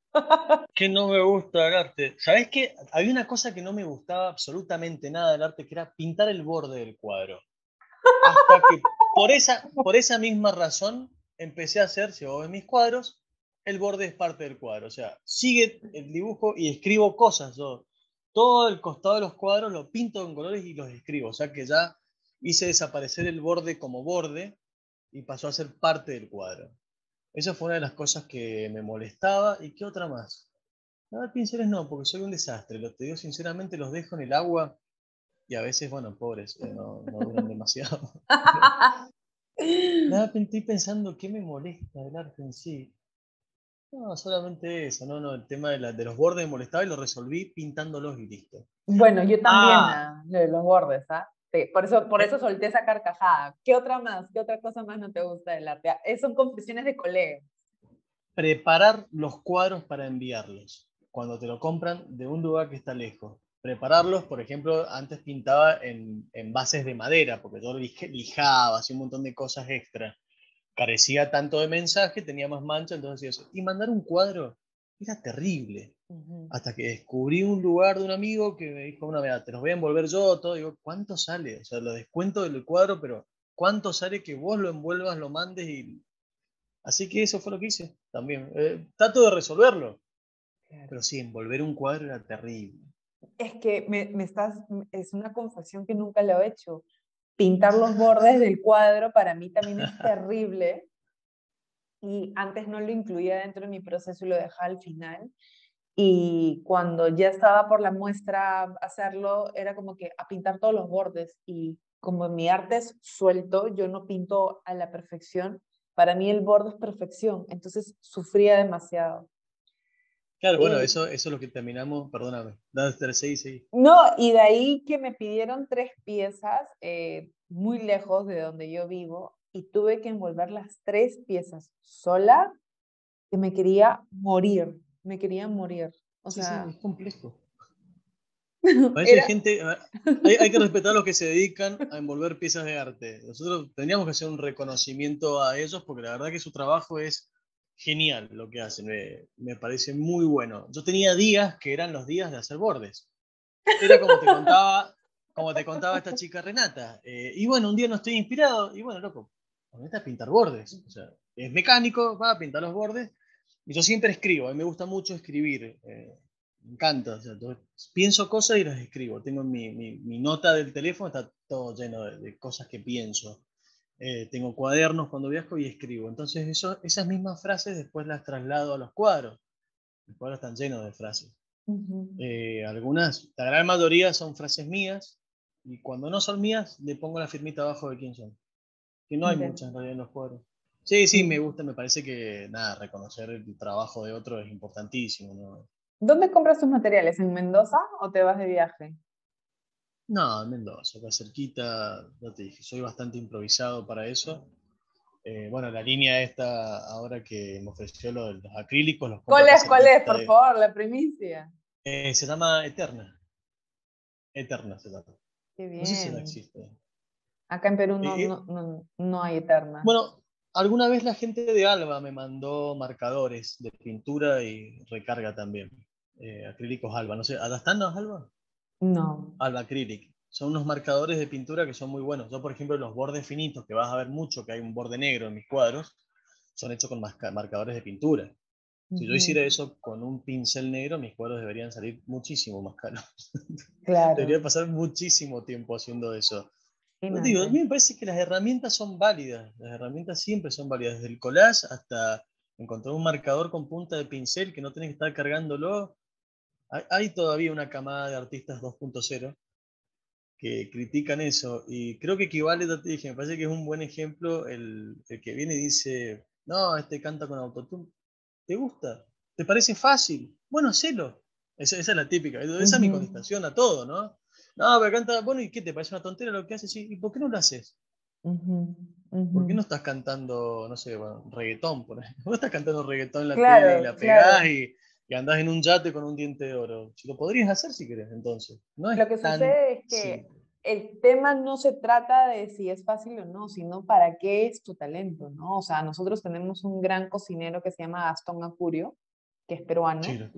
¿Qué no me gusta del arte? ¿Sabes qué? Había una cosa que no me gustaba absolutamente nada del arte, que era pintar el borde del cuadro. Hasta que por esa, por esa misma razón empecé a hacer, si vos ves mis cuadros, el borde es parte del cuadro. O sea, sigue el dibujo y escribo cosas. Yo todo el costado de los cuadros lo pinto en colores y los escribo. O sea que ya hice desaparecer el borde como borde y pasó a ser parte del cuadro. Esa fue una de las cosas que me molestaba. ¿Y qué otra más? Nada, pinceles no, porque soy un desastre. Lo te digo sinceramente, los dejo en el agua y a veces, bueno, pobres, eh, no, duran demasiado. Nada, estoy pensando qué me molesta del arte en sí. No, solamente eso, no, no, el tema de, los bordes me molestaba y lo resolví pintándolos y listo. Bueno, yo también, ah. de los bordes, ¿ah? por eso, por eso solté esa carcajada. ¿Qué otra más? ¿Qué otra cosa más no te gusta del arte? Ah, son confesiones de colegas. Preparar los cuadros para enviarlos. Cuando te lo compran de un lugar que está lejos. Prepararlos, por ejemplo, antes pintaba en, en bases de madera, porque todo lijaba, hacía un montón de cosas extra. Carecía tanto de mensaje, tenía más mancha, entonces eso. Y mandar un cuadro era terrible. Hasta que descubrí un lugar de un amigo que me dijo, una vez, te los voy a envolver yo, todo. Digo, ¿cuánto sale? O sea, lo descuento del cuadro, pero ¿cuánto sale que vos lo envuelvas, lo mandes? y Así que eso fue lo que hice también. Eh, trato de resolverlo. Pero sí, envolver un cuadro era terrible. Es que me, me, estás, es una confesión que nunca lo he hecho. Pintar los bordes del cuadro para mí también es terrible. Y antes no lo incluía dentro de mi proceso y lo dejaba al final. Y cuando ya estaba por la muestra hacerlo, era como que a pintar todos los bordes. Y como mi arte es suelto, yo no pinto a la perfección. Para mí el borde es perfección, entonces sufría demasiado. Claro, bueno, eh, eso, eso es lo que terminamos, perdóname. No, y de ahí que me pidieron tres piezas eh, muy lejos de donde yo vivo y tuve que envolver las tres piezas sola, que me quería morir me querían morir. O sea, es complejo. Gente, hay, que respetar a los que se dedican a envolver piezas de arte. Nosotros teníamos que hacer un reconocimiento a ellos porque la verdad que su trabajo es genial lo que hacen, me, parece muy bueno. Yo tenía días que eran los días de hacer bordes. Era como te contaba, como te contaba esta chica Renata. Eh, y bueno, un día no estoy inspirado y bueno, loco, ponete a pintar bordes. O sea, es mecánico, va a pintar los bordes yo siempre escribo, a mí me gusta mucho escribir, eh, me encanta. pienso cosas y las escribo. Tengo mi, mi, nota del teléfono, está todo lleno de, cosas que pienso. Eh, tengo cuadernos cuando viajo y escribo. Entonces eso, esas mismas frases después las traslado a los cuadros. Los cuadros están llenos de frases. Eh, algunas, la gran mayoría son frases mías y cuando no son mías le pongo la firmita abajo de quién son. Que no hay muchas en realidad en los cuadros. Sí, sí, me gusta, me parece que nada, reconocer el trabajo de otro es importantísimo. ¿no? ¿Dónde compras tus materiales? ¿En Mendoza o te vas de viaje? No, en Mendoza, acá cerquita, ya te dije, soy bastante improvisado para eso. Eh, bueno, la línea esta ahora que me ofreció lo de los acrílicos. Los ¿Cuál es, cuál es, por favor, la primicia? Eh, se llama Eterna. Eterna se llama. Qué bien. No sé si no existe. Acá en Perú no, eh, no, no, no hay Eterna. Bueno, Alguna vez la gente de Alba me mandó marcadores de pintura y recarga también. Eh, acrílicos Alba. No sé, ¿están los Alba? No. Alba Acrylic. Son unos marcadores de pintura que son muy buenos. Yo, por ejemplo, los bordes finitos, que vas a ver mucho, que hay un borde negro en mis cuadros, son hechos con marcadores de pintura. Si yo hiciera eso con un pincel negro, mis cuadros deberían salir muchísimo más caros. Claro. Debería pasar muchísimo tiempo haciendo eso. Digo, a mí me parece que las herramientas son válidas, las herramientas siempre son válidas, desde el collage hasta encontrar un marcador con punta de pincel que no tenés que estar cargándolo. Hay, todavía una camada de artistas 2.0 que critican eso y creo que equivale, te dije, me parece que es un buen ejemplo el, que viene y dice, no, este canta con autotune, ¿te gusta? ¿Te parece fácil? Bueno, hacelo. Esa, esa es la típica, esa es mi contestación a todo, ¿no? No, pero canta, bueno, ¿y qué te parece una tontera lo que haces? ¿Y por qué no lo haces? ¿Por qué no estás cantando, no sé, bueno, reggaetón? Por ejemplo? ¿Por qué estás cantando reggaetón en la tele y la pegás y, y, andás en un yate con un diente de oro? Si lo podrías hacer si querés, entonces. No lo que sucede es que el tema no se trata de si es fácil o no, sino para qué es tu talento, ¿no? O sea, nosotros tenemos un gran cocinero que se llama Gastón Acurio, que es peruano. Sí, lo he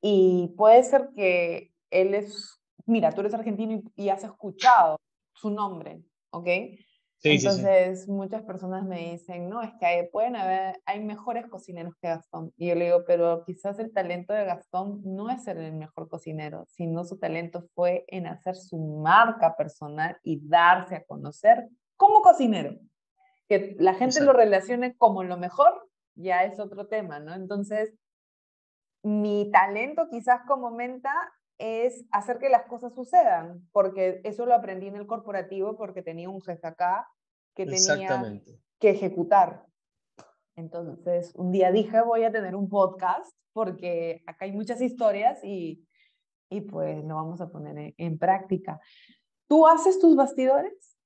Y puede ser que él es mira, tú eres argentino y, has escuchado su nombre, ¿ok? Sí, Entonces, muchas personas me dicen, no, es que hay, pueden haber, hay mejores cocineros que Gastón. Y yo le digo, pero quizás el talento de Gastón no es ser el mejor cocinero, sino su talento fue en hacer su marca personal y darse a conocer como cocinero. Que la gente lo relacione como lo mejor, ya es otro tema, ¿no? Entonces, mi talento quizás como menta es hacer que las cosas sucedan, porque eso lo aprendí en el corporativo porque tenía un jefe acá que tenía que ejecutar. Entonces, un día dije, voy a tener un podcast porque acá hay muchas historias y, y pues lo vamos a poner en, práctica. ¿Tú haces tus bastidores?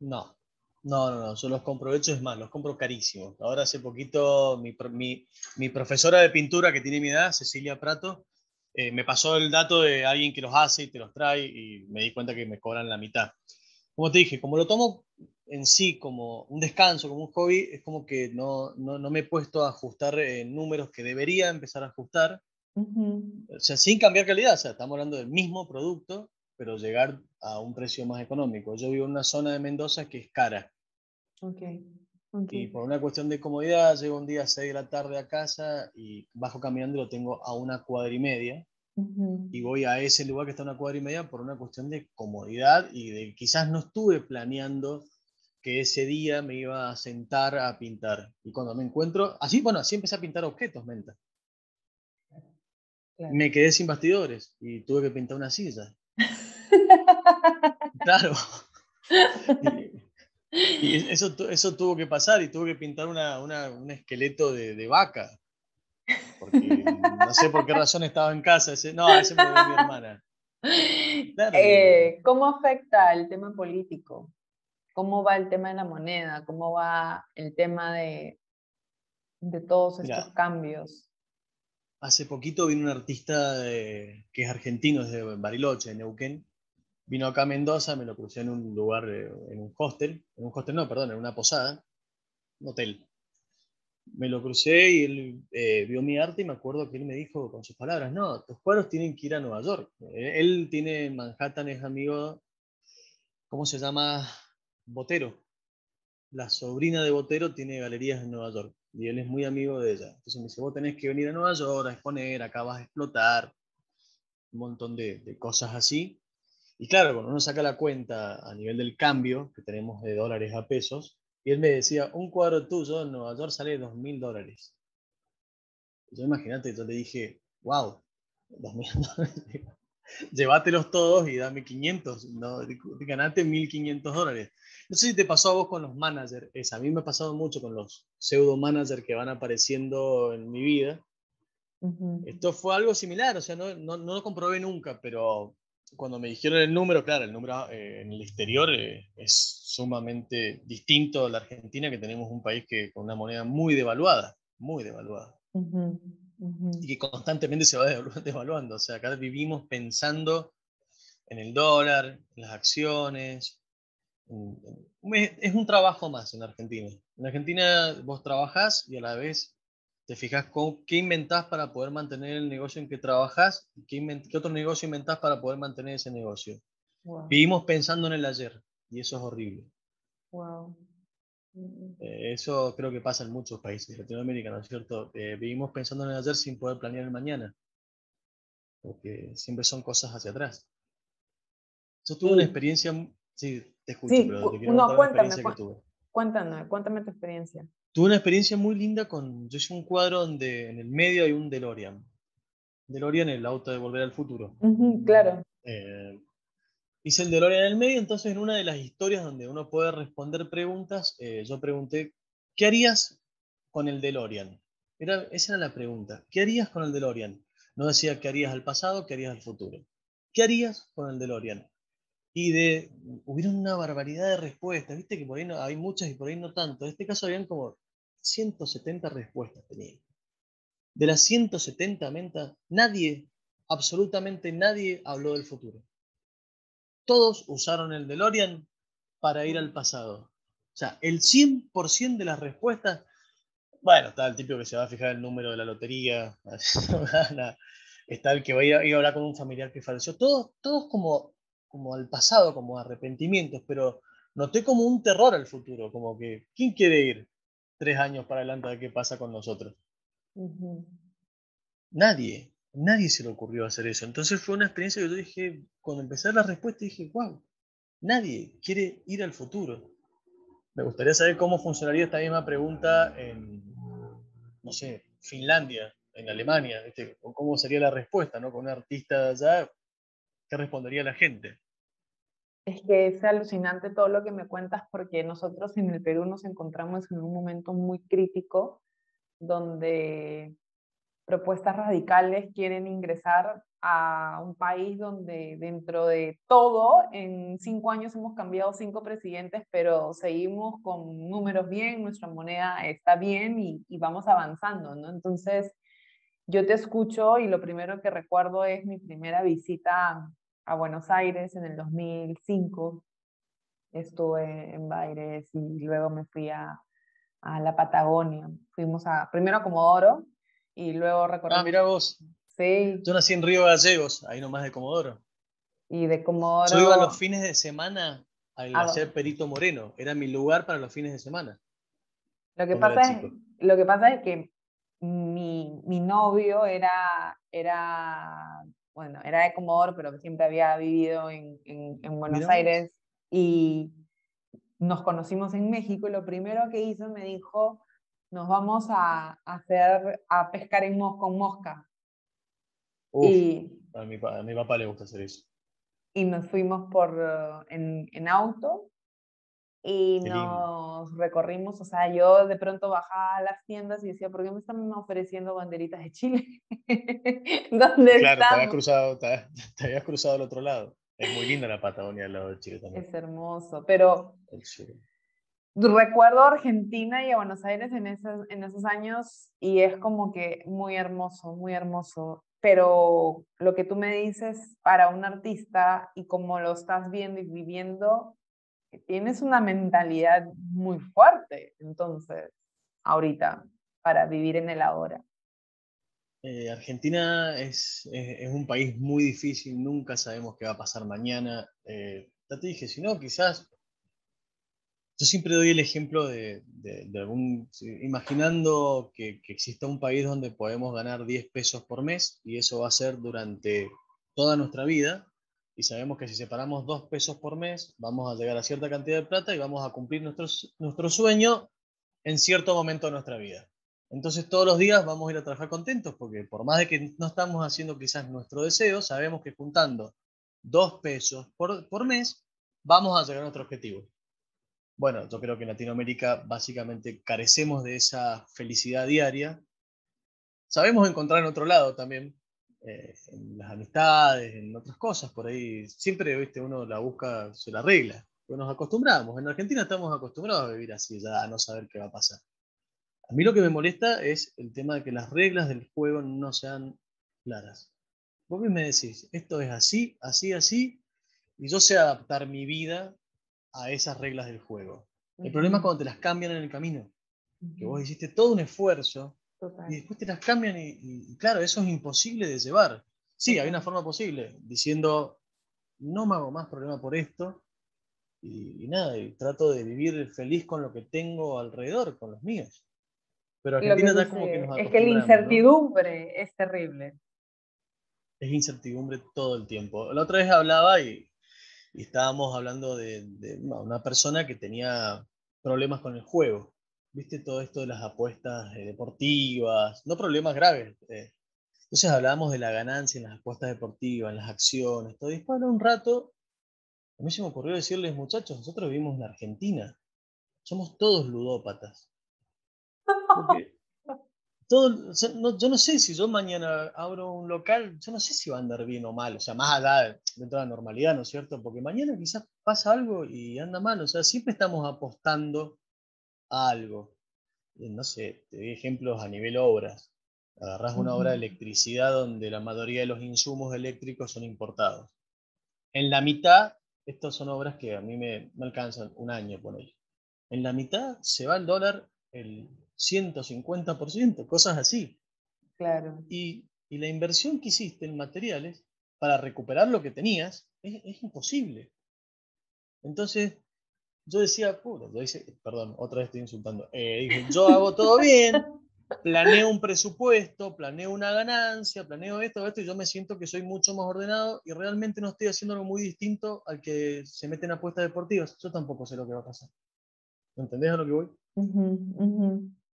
No, no, no, no, yo los compro hechos, es más, los compro carísimos. Ahora hace poquito mi, mi, mi profesora de pintura que tiene mi edad, Cecilia Prato, eh, me pasó el dato de alguien que los hace y te los trae y me di cuenta que me cobran la mitad. Como te dije, como lo tomo en sí como un descanso, como un hobby, es como que no, no, no me he puesto a ajustar eh, números que debería empezar a ajustar. O sea, sin cambiar calidad, o sea, estamos hablando del mismo producto, pero llegar a un precio más económico. Yo vivo en una zona de Mendoza que es cara. Okay. Y por una cuestión de comodidad, llego un día a 6 de la tarde a casa y bajo caminando y lo tengo a una cuadra y media. Y voy a ese lugar que está a una cuadra y media por una cuestión de comodidad y de quizás no estuve planeando que ese día me iba a sentar a pintar. Y cuando me encuentro, así, bueno, así empecé a pintar objetos, menta. Me quedé sin bastidores y tuve que pintar una silla. claro. Y, eso, eso tuvo que pasar y tuve que pintar una, una, un esqueleto de, de, vaca. Porque no sé por qué razón estaba en casa. Ese, no, ese me mi hermana. Eh, ¿Cómo afecta el tema político? ¿Cómo va el tema de la moneda? ¿Cómo va el tema de, de todos estos cambios? Hace poquito vino un artista que es argentino, desde Bariloche, en Neuquén. Vino acá a Mendoza, me lo crucé en un lugar, eh, en un hostel, en un hostel no, perdón, en una posada, un hotel. Me lo crucé y él eh, vio mi arte y me acuerdo que él me dijo con sus palabras, no, tus cuadros tienen que ir a Nueva York. Eh, él tiene en Manhattan, es amigo, ¿cómo se llama? Botero. La sobrina de Botero tiene galerías en Nueva York y él es muy amigo de ella. Entonces me dice, vos tenés que venir a Nueva York a exponer, acá vas a explotar, un montón de, cosas así. Y claro, cuando uno saca la cuenta a nivel del cambio que tenemos de dólares a pesos, y él me decía, un cuadro tuyo en Nueva York sale dos mil dólares. Yo imagínate, yo le dije, wow, dos mil dólares llévatelos todos y dame 500, ¿no? ganate 1500 dólares. No sé si te pasó a vos con los managers, a mí me ha pasado mucho con los pseudo managers que van apareciendo en mi vida. Esto fue algo similar, o sea, no, no, no, lo comprobé nunca, pero cuando me dijeron el número, claro, el número eh, en el exterior eh, es sumamente distinto a la Argentina, que tenemos un país que con una moneda muy devaluada, muy devaluada y que constantemente se va devaluando. O sea, acá vivimos pensando en el dólar, en las acciones. Es un trabajo más en Argentina. En Argentina vos trabajás y a la vez te fijas con qué inventás para poder mantener el negocio en que trabajás y qué, qué otro negocio inventás para poder mantener ese negocio. Vivimos pensando en el ayer y eso es horrible. Wow. Eh, eso creo que pasa en muchos países de Latinoamérica, ¿no es cierto? Eh, vivimos pensando en el ayer sin poder planear el mañana, porque siempre son cosas hacia atrás. Yo tuve una experiencia, sí, te escucho, pero te quiero no, cuéntame, que tuve. Cuéntame, cuéntame tu experiencia. Tuve una experiencia muy linda con, yo hice un cuadro donde en el medio hay un DeLorean. DeLorean, el auto de Volver al Futuro. claro. Eh, Hice el DeLorean en el medio, entonces en una de las historias donde uno puede responder preguntas, eh, yo pregunté, ¿qué harías con el DeLorean? Era, esa era la pregunta, ¿qué harías con el DeLorean? No decía qué harías al pasado, qué harías al futuro. ¿Qué harías con el DeLorean? Y de, hubieron una barbaridad de respuestas, viste que por ahí no, hay muchas y por ahí no tanto. En este caso habían como 170 respuestas tenía. De las 170 mentas, nadie, absolutamente nadie habló del futuro todos usaron el DeLorean para ir al pasado. O sea, el 100% de las respuestas, bueno, está el tipo que se va a fijar el número de la lotería, está el que va a ir a hablar con un familiar que falleció, todos, todos como, como al pasado, como arrepentimientos, pero noté como un terror al futuro, como que, ¿quién quiere ir tres años para adelante a ver qué pasa con nosotros? Nadie. Nadie se le ocurrió hacer eso. Entonces fue una experiencia que yo dije, cuando empecé la respuesta, dije, wow, nadie quiere ir al futuro. Me gustaría saber cómo funcionaría esta misma pregunta en, no sé, Finlandia, en Alemania, ¿cómo sería la respuesta, ¿no? Con un artista allá, ¿qué respondería la gente? Es que es alucinante todo lo que me cuentas porque nosotros en el Perú nos encontramos en un momento muy crítico donde propuestas radicales quieren ingresar a un país donde dentro de todo, en cinco años hemos cambiado cinco presidentes, pero seguimos con números bien, nuestra moneda está bien y, y vamos avanzando, ¿no? Entonces, yo te escucho y lo primero que recuerdo es mi primera visita a Buenos Aires en el 2005. Estuve en Baires y luego me fui a, a la Patagonia. Fuimos a, primero a Comodoro y luego recorrí. Ah, mira vos. Sí. Yo nací en Río Gallegos, ahí nomás de Comodoro. Y de Comodoro. Yo iba los fines de semana al hacer Perito Moreno, era mi lugar para los fines de semana. Lo que, pasa es, lo que pasa es que mi, mi, novio era, era, bueno, era de Comodoro, pero siempre había vivido en, en, en Buenos Aires y nos conocimos en México y lo primero que hizo me dijo, nos vamos a, hacer, a pescar en con mosca. y, a, mi, a mi papá le gusta hacer eso. Y nos fuimos por, en, en auto y nos recorrimos, o sea, yo de pronto bajaba a las tiendas y decía, ¿por qué me están ofreciendo banderitas de Chile? ¿Dónde claro, te habías, cruzado, te, habías cruzado al otro lado. Es muy linda la Patagonia al lado de Chile también. Es hermoso, pero recuerdo Argentina y a Buenos Aires en esos, en esos años y es como que muy hermoso, muy hermoso. Pero lo que tú me dices para un artista y como lo estás viendo y viviendo, tienes una mentalidad muy fuerte, entonces, ahorita, para vivir en el ahora. Eh, Argentina es, es, un país muy difícil, nunca sabemos qué va a pasar mañana. Eh, ya te dije, si no, quizás yo siempre doy el ejemplo de, de, algún, imaginando que, que, exista un país donde podemos ganar 10 pesos por mes y eso va a ser durante toda nuestra vida, y sabemos que si separamos dos pesos por mes, vamos a llegar a cierta cantidad de plata y vamos a cumplir nuestro, nuestro sueño en cierto momento de nuestra vida. Entonces todos los días vamos a ir a trabajar contentos porque por más de que no estamos haciendo quizás nuestro deseo, sabemos que juntando dos pesos por, por mes, vamos a llegar a nuestro objetivo. Bueno, yo creo que en Latinoamérica básicamente carecemos de esa felicidad diaria. Sabemos encontrar en otro lado también, eh, en las amistades, en otras cosas, por ahí siempre, viste, uno la busca, se la arregla, pues nos acostumbramos, en Argentina estamos acostumbrados a vivir así, ya a no saber qué va a pasar. A mí lo que me molesta es el tema de que las reglas del juego no sean claras. Vos me decís, esto es así, así, así, y yo sé adaptar mi vida a esas reglas del juego. El problema es cuando te las cambian en el camino, que vos hiciste todo un esfuerzo y después te las cambian y, claro, eso es imposible de llevar. Sí, hay una forma posible, diciendo, no me hago más problema por esto y, nada, y trato de vivir feliz con lo que tengo alrededor, con los míos. Pero Argentina está como que nos Es que la incertidumbre es terrible. Es incertidumbre todo el tiempo. La otra vez hablaba y, estábamos hablando de, de una persona que tenía problemas con el juego viste todo esto de las apuestas eh, deportivas, no problemas graves. Eh. Entonces hablábamos de la ganancia en las apuestas deportivas, en las acciones, todo. Y después de un rato, a mí se me ocurrió decirles, muchachos, nosotros vivimos en Argentina, somos todos ludópatas. todo, yo no sé si yo mañana abro un local, yo no sé si va a andar bien o mal, o sea, más allá dentro de la normalidad, ¿no es cierto? Porque mañana quizás pasa algo y anda mal, o sea, siempre estamos apostando algo. Eh, no sé, te doy ejemplos a nivel obras. Agarrás una obra de electricidad donde la mayoría de los insumos eléctricos son importados. En la mitad, estas son obras que a mí me, alcanzan un año por ahí. En la mitad se va el dólar el 150%, cosas así. Claro. Y, la inversión que hiciste en materiales para recuperar lo que tenías es, es imposible. Entonces, yo decía, puta, yo perdón, otra vez estoy insultando. Eh, yo hago todo bien, planeo un presupuesto, planeo una ganancia, planeo esto, esto, y yo me siento que soy mucho más ordenado y realmente no estoy haciendo algo muy distinto al que se mete en apuestas deportivas. Yo tampoco sé lo que va a pasar. ¿Entendés a lo que voy?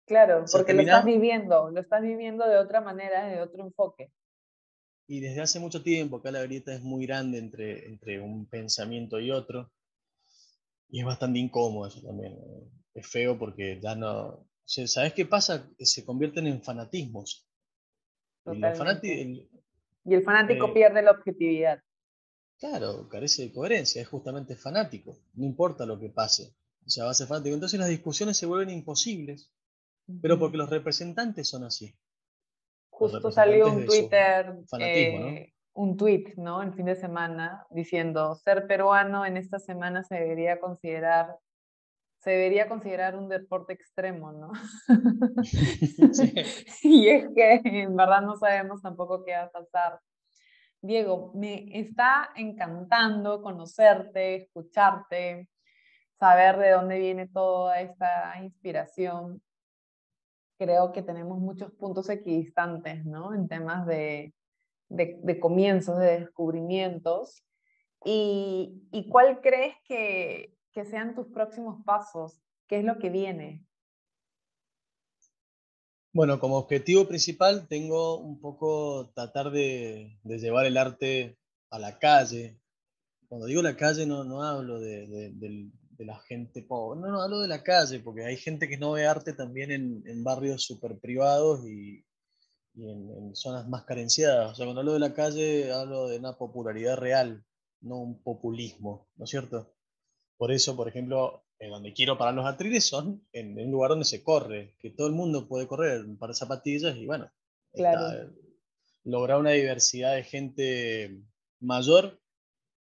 Claro, porque lo estás viviendo, lo estás viviendo de otra manera, de otro enfoque. Y desde hace mucho tiempo acá la grieta es muy grande entre, entre un pensamiento y otro. Y es bastante incómodo eso también. Es feo porque ya no... ¿Sabes qué pasa? Se convierten en fanatismos. Y, y, el fanático eh, pierde la objetividad. Claro, carece de coherencia, es justamente fanático, no importa lo que pase. O sea, va a ser fanático. Entonces las discusiones se vuelven imposibles pero porque los representantes son así. Justo salió un Twitter, eh, un tweet, ¿no? El fin de semana diciendo ser peruano en esta semana se debería considerar se debería considerar un deporte extremo, ¿no? y es que en verdad no sabemos tampoco qué va a pasar. Diego, me está encantando conocerte, escucharte, saber de dónde viene toda esta inspiración creo que tenemos muchos puntos equidistantes, ¿no? En temas de, de, comienzos, de descubrimientos. ¿Y, ¿Y, cuál crees que, que sean tus próximos pasos? ¿Qué es lo que viene? Bueno, como objetivo principal tengo un poco tratar de, llevar el arte a la calle. Cuando digo la calle no, no hablo de, de la gente pobre. No, no, hablo de la calle, porque hay gente que no ve arte también en, en barrios súper privados y, y en, zonas más carenciadas. O sea, cuando hablo de la calle, hablo de una popularidad real, no un populismo, ¿no es cierto? Por eso, por ejemplo, donde quiero parar los atriles son en, un lugar donde se corre, que todo el mundo puede correr un par de zapatillas y bueno, claro. lograr una diversidad de gente mayor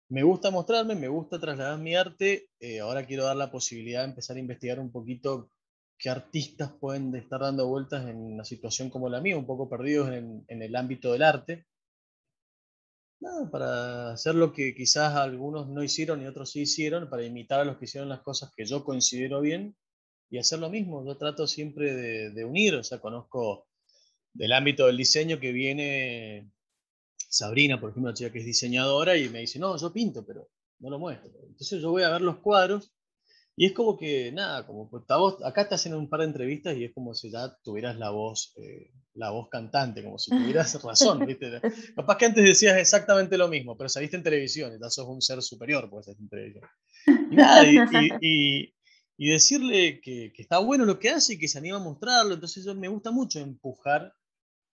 me gusta mostrarme, me gusta trasladar mi arte. Eh, ahora quiero dar la posibilidad de empezar a investigar un poquito qué artistas pueden estar dando vueltas en una situación como la mía, un poco perdidos en, el ámbito del arte. Nada, para hacer lo que quizás algunos no hicieron y otros sí hicieron, para imitar a los que hicieron las cosas que yo considero bien y hacer lo mismo. Yo trato siempre de, de unir, o sea, conozco del ámbito del diseño que viene Sabrina, por ejemplo, una chica que es diseñadora, y me dice, no, yo pinto, pero no lo muestro. Entonces yo voy a ver los cuadros y es como que, nada, como pues, acá te hacen un par de entrevistas y es como si ya tuvieras la voz, eh, la voz cantante, como si tuvieras razón, ¿viste? Capaz que antes decías exactamente lo mismo, pero saliste en televisión, y ya sos un ser superior, pues, en televisión. Y nada, y, y, decirle que, que, está bueno lo que hace y que se anima a mostrarlo, entonces yo, me gusta mucho empujar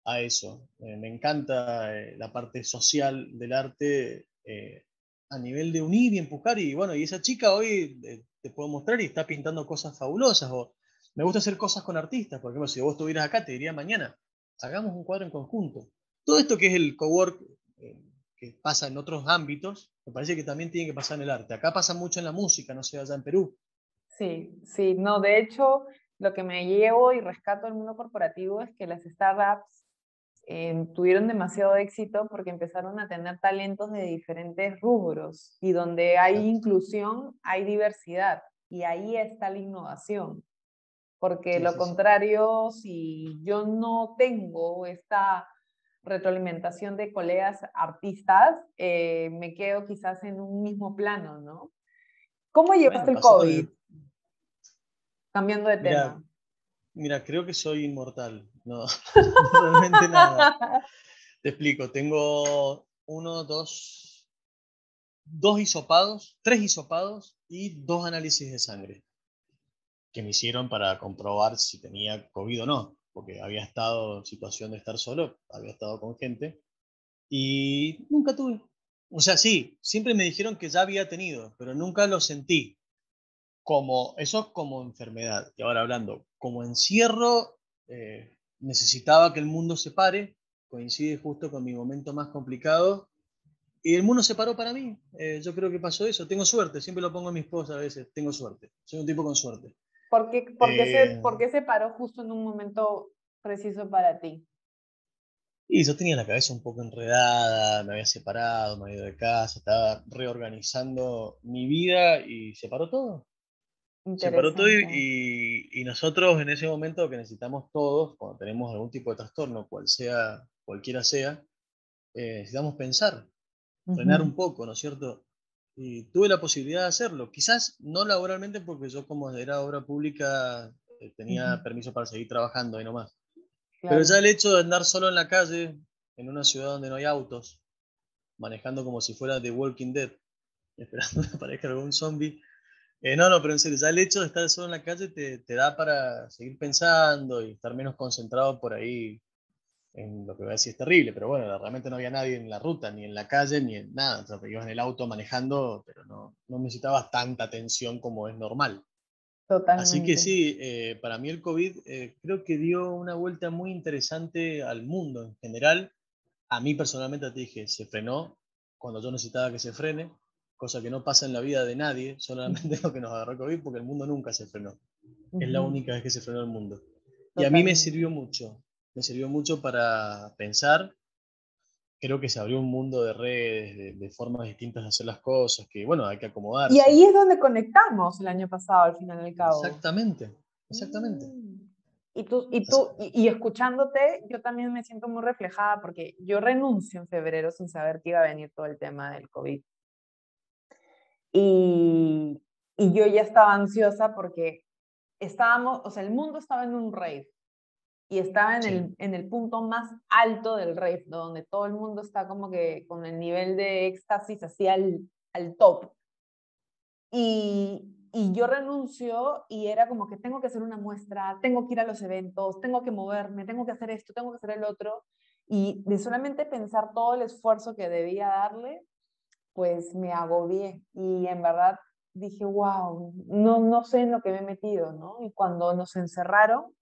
a eso. Eh, me encanta eh, la parte social del arte eh, a nivel de unir y empujar. Y bueno, y esa chica hoy te puedo mostrar y está pintando cosas fabulosas. O me gusta hacer cosas con artistas. Por ejemplo, si vos estuvieras acá, te diría mañana, hagamos un cuadro en conjunto. Todo esto que es el cowork que pasa en otros ámbitos, me parece que también tiene que pasar en el arte. Acá pasa mucho en la música, no sé, allá en Perú. Sí, sí, no, de hecho, lo que me llevo y rescato del mundo corporativo es que las startups Em, tuvieron demasiado éxito porque empezaron a tener talentos de diferentes rubros y donde hay inclusión, hay diversidad y ahí está la innovación. Porque lo contrario, si yo no tengo esta retroalimentación de colegas artistas, eh, me quedo quizás en un mismo plano, ¿no? ¿Cómo llevaste el COVID? Cambiando de tema. Mira, creo que soy inmortal. No, realmente nada. Te explico, tengo uno, dos, dos hisopados, tres hisopados y dos análisis de sangre que me hicieron para comprobar si tenía COVID o no, porque había estado en situación de estar solo, había estado con gente y nunca tuve. O sea, sí, siempre me dijeron que ya había tenido, pero nunca lo sentí como eso como enfermedad. Y ahora hablando como encierro, eh, necesitaba que el mundo se pare, coincide justo con mi momento más complicado, y el mundo se paró para mí. Eh, yo creo que pasó eso. Tengo suerte, siempre lo pongo a mi esposa a veces, tengo suerte. Soy un tipo con suerte. ¿Por qué, por se, ¿por qué se paró justo en un momento preciso para ti? Y yo tenía la cabeza un poco enredada, me había separado, me había ido de casa, estaba reorganizando mi vida y se paró todo. Se paró todo y, y, nosotros en ese momento que necesitamos todos, cuando tenemos algún tipo de trastorno, cual sea, cualquiera sea, eh, necesitamos pensar, frenar un poco, ¿no es cierto? Y tuve la posibilidad de hacerlo. Quizás no laboralmente porque yo como era obra pública eh, tenía permiso para seguir trabajando ahí nomás. Pero ya el hecho de andar solo en la calle, en una ciudad donde no hay autos, manejando como si fuera The Walking Dead, esperando que aparezca algún zombie. Eh, no, no, pero en serio, ya el hecho de estar solo en la calle te, te, da para seguir pensando y estar menos concentrado por ahí en lo que voy a decir es terrible, pero bueno, realmente no había nadie en la ruta, ni en la calle, ni en nada. O sea, te ibas en el auto manejando, pero no, no necesitabas tanta atención como es normal. Totalmente. Así que sí, eh, para mí el COVID eh, creo que dio una vuelta muy interesante al mundo en general. A mí personalmente te dije, se frenó cuando yo necesitaba que se frene, cosa que no pasa en la vida de nadie, solamente lo que nos agarró COVID, porque el mundo nunca se frenó. Es la única vez que se frenó el mundo. Y a mí me sirvió mucho, me sirvió mucho para pensar. Creo que se abrió un mundo de redes, de, formas distintas de hacer las cosas, que bueno, hay que acomodar. Y ahí es donde conectamos el año pasado, al final del cabo. Exactamente, exactamente. Mm. Y tú, y tú, y, escuchándote, yo también me siento muy reflejada porque yo renuncio en febrero sin saber que iba a venir todo el tema del COVID. Y, y yo ya estaba ansiosa porque estábamos, o sea, el mundo estaba en un rave y estaba en, el, en el punto más alto del rave, donde todo el mundo está como que con el nivel de éxtasis así al, al top. Y, y yo renuncio y era como que tengo que hacer una muestra, tengo que ir a los eventos, tengo que moverme, tengo que hacer esto, tengo que hacer el otro. Y de solamente pensar todo el esfuerzo que debía darle, pues me agobié. Y en verdad dije, wow, no, no sé en lo que me he metido, ¿no? Y cuando nos encerraron,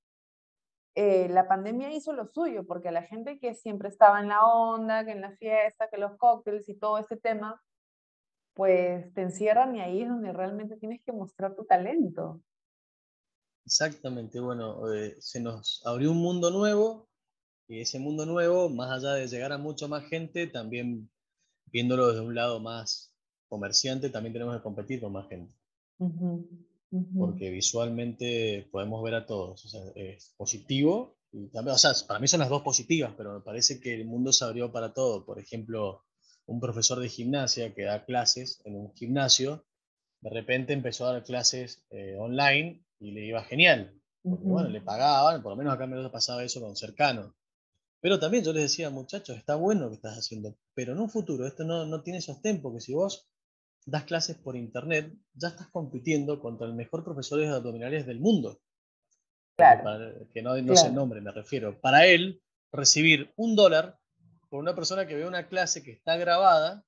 eh, la pandemia hizo lo suyo, porque la gente que siempre estaba en la onda, que en la fiesta, que los cócteles y todo ese tema, pues te encierran y ahí es donde realmente tienes que mostrar tu talento. Exactamente, bueno, eh, se nos abrió un mundo nuevo y ese mundo nuevo, más allá de llegar a mucha más gente, también viéndolo desde un lado más comerciante, también tenemos que competir con más gente porque visualmente podemos ver a todos. O sea, es positivo. Y también, o sea, para mí son las dos positivas, pero me parece que el mundo se abrió para todo. Por ejemplo, un profesor de gimnasia que da clases en un gimnasio, de repente empezó a dar clases eh, online y le iba genial. Porque, bueno, le pagaban, por lo menos acá me pasaba eso con cercano. Pero también yo les decía, muchachos, está bueno lo que estás haciendo, pero en un futuro esto no, no tiene sostén, porque si vos das clases por internet, ya estás compitiendo contra el mejor profesor de abdominales del mundo. Claro. que no, no el nombre, me refiero. Para él, recibir un dólar por una persona que ve una clase que está grabada,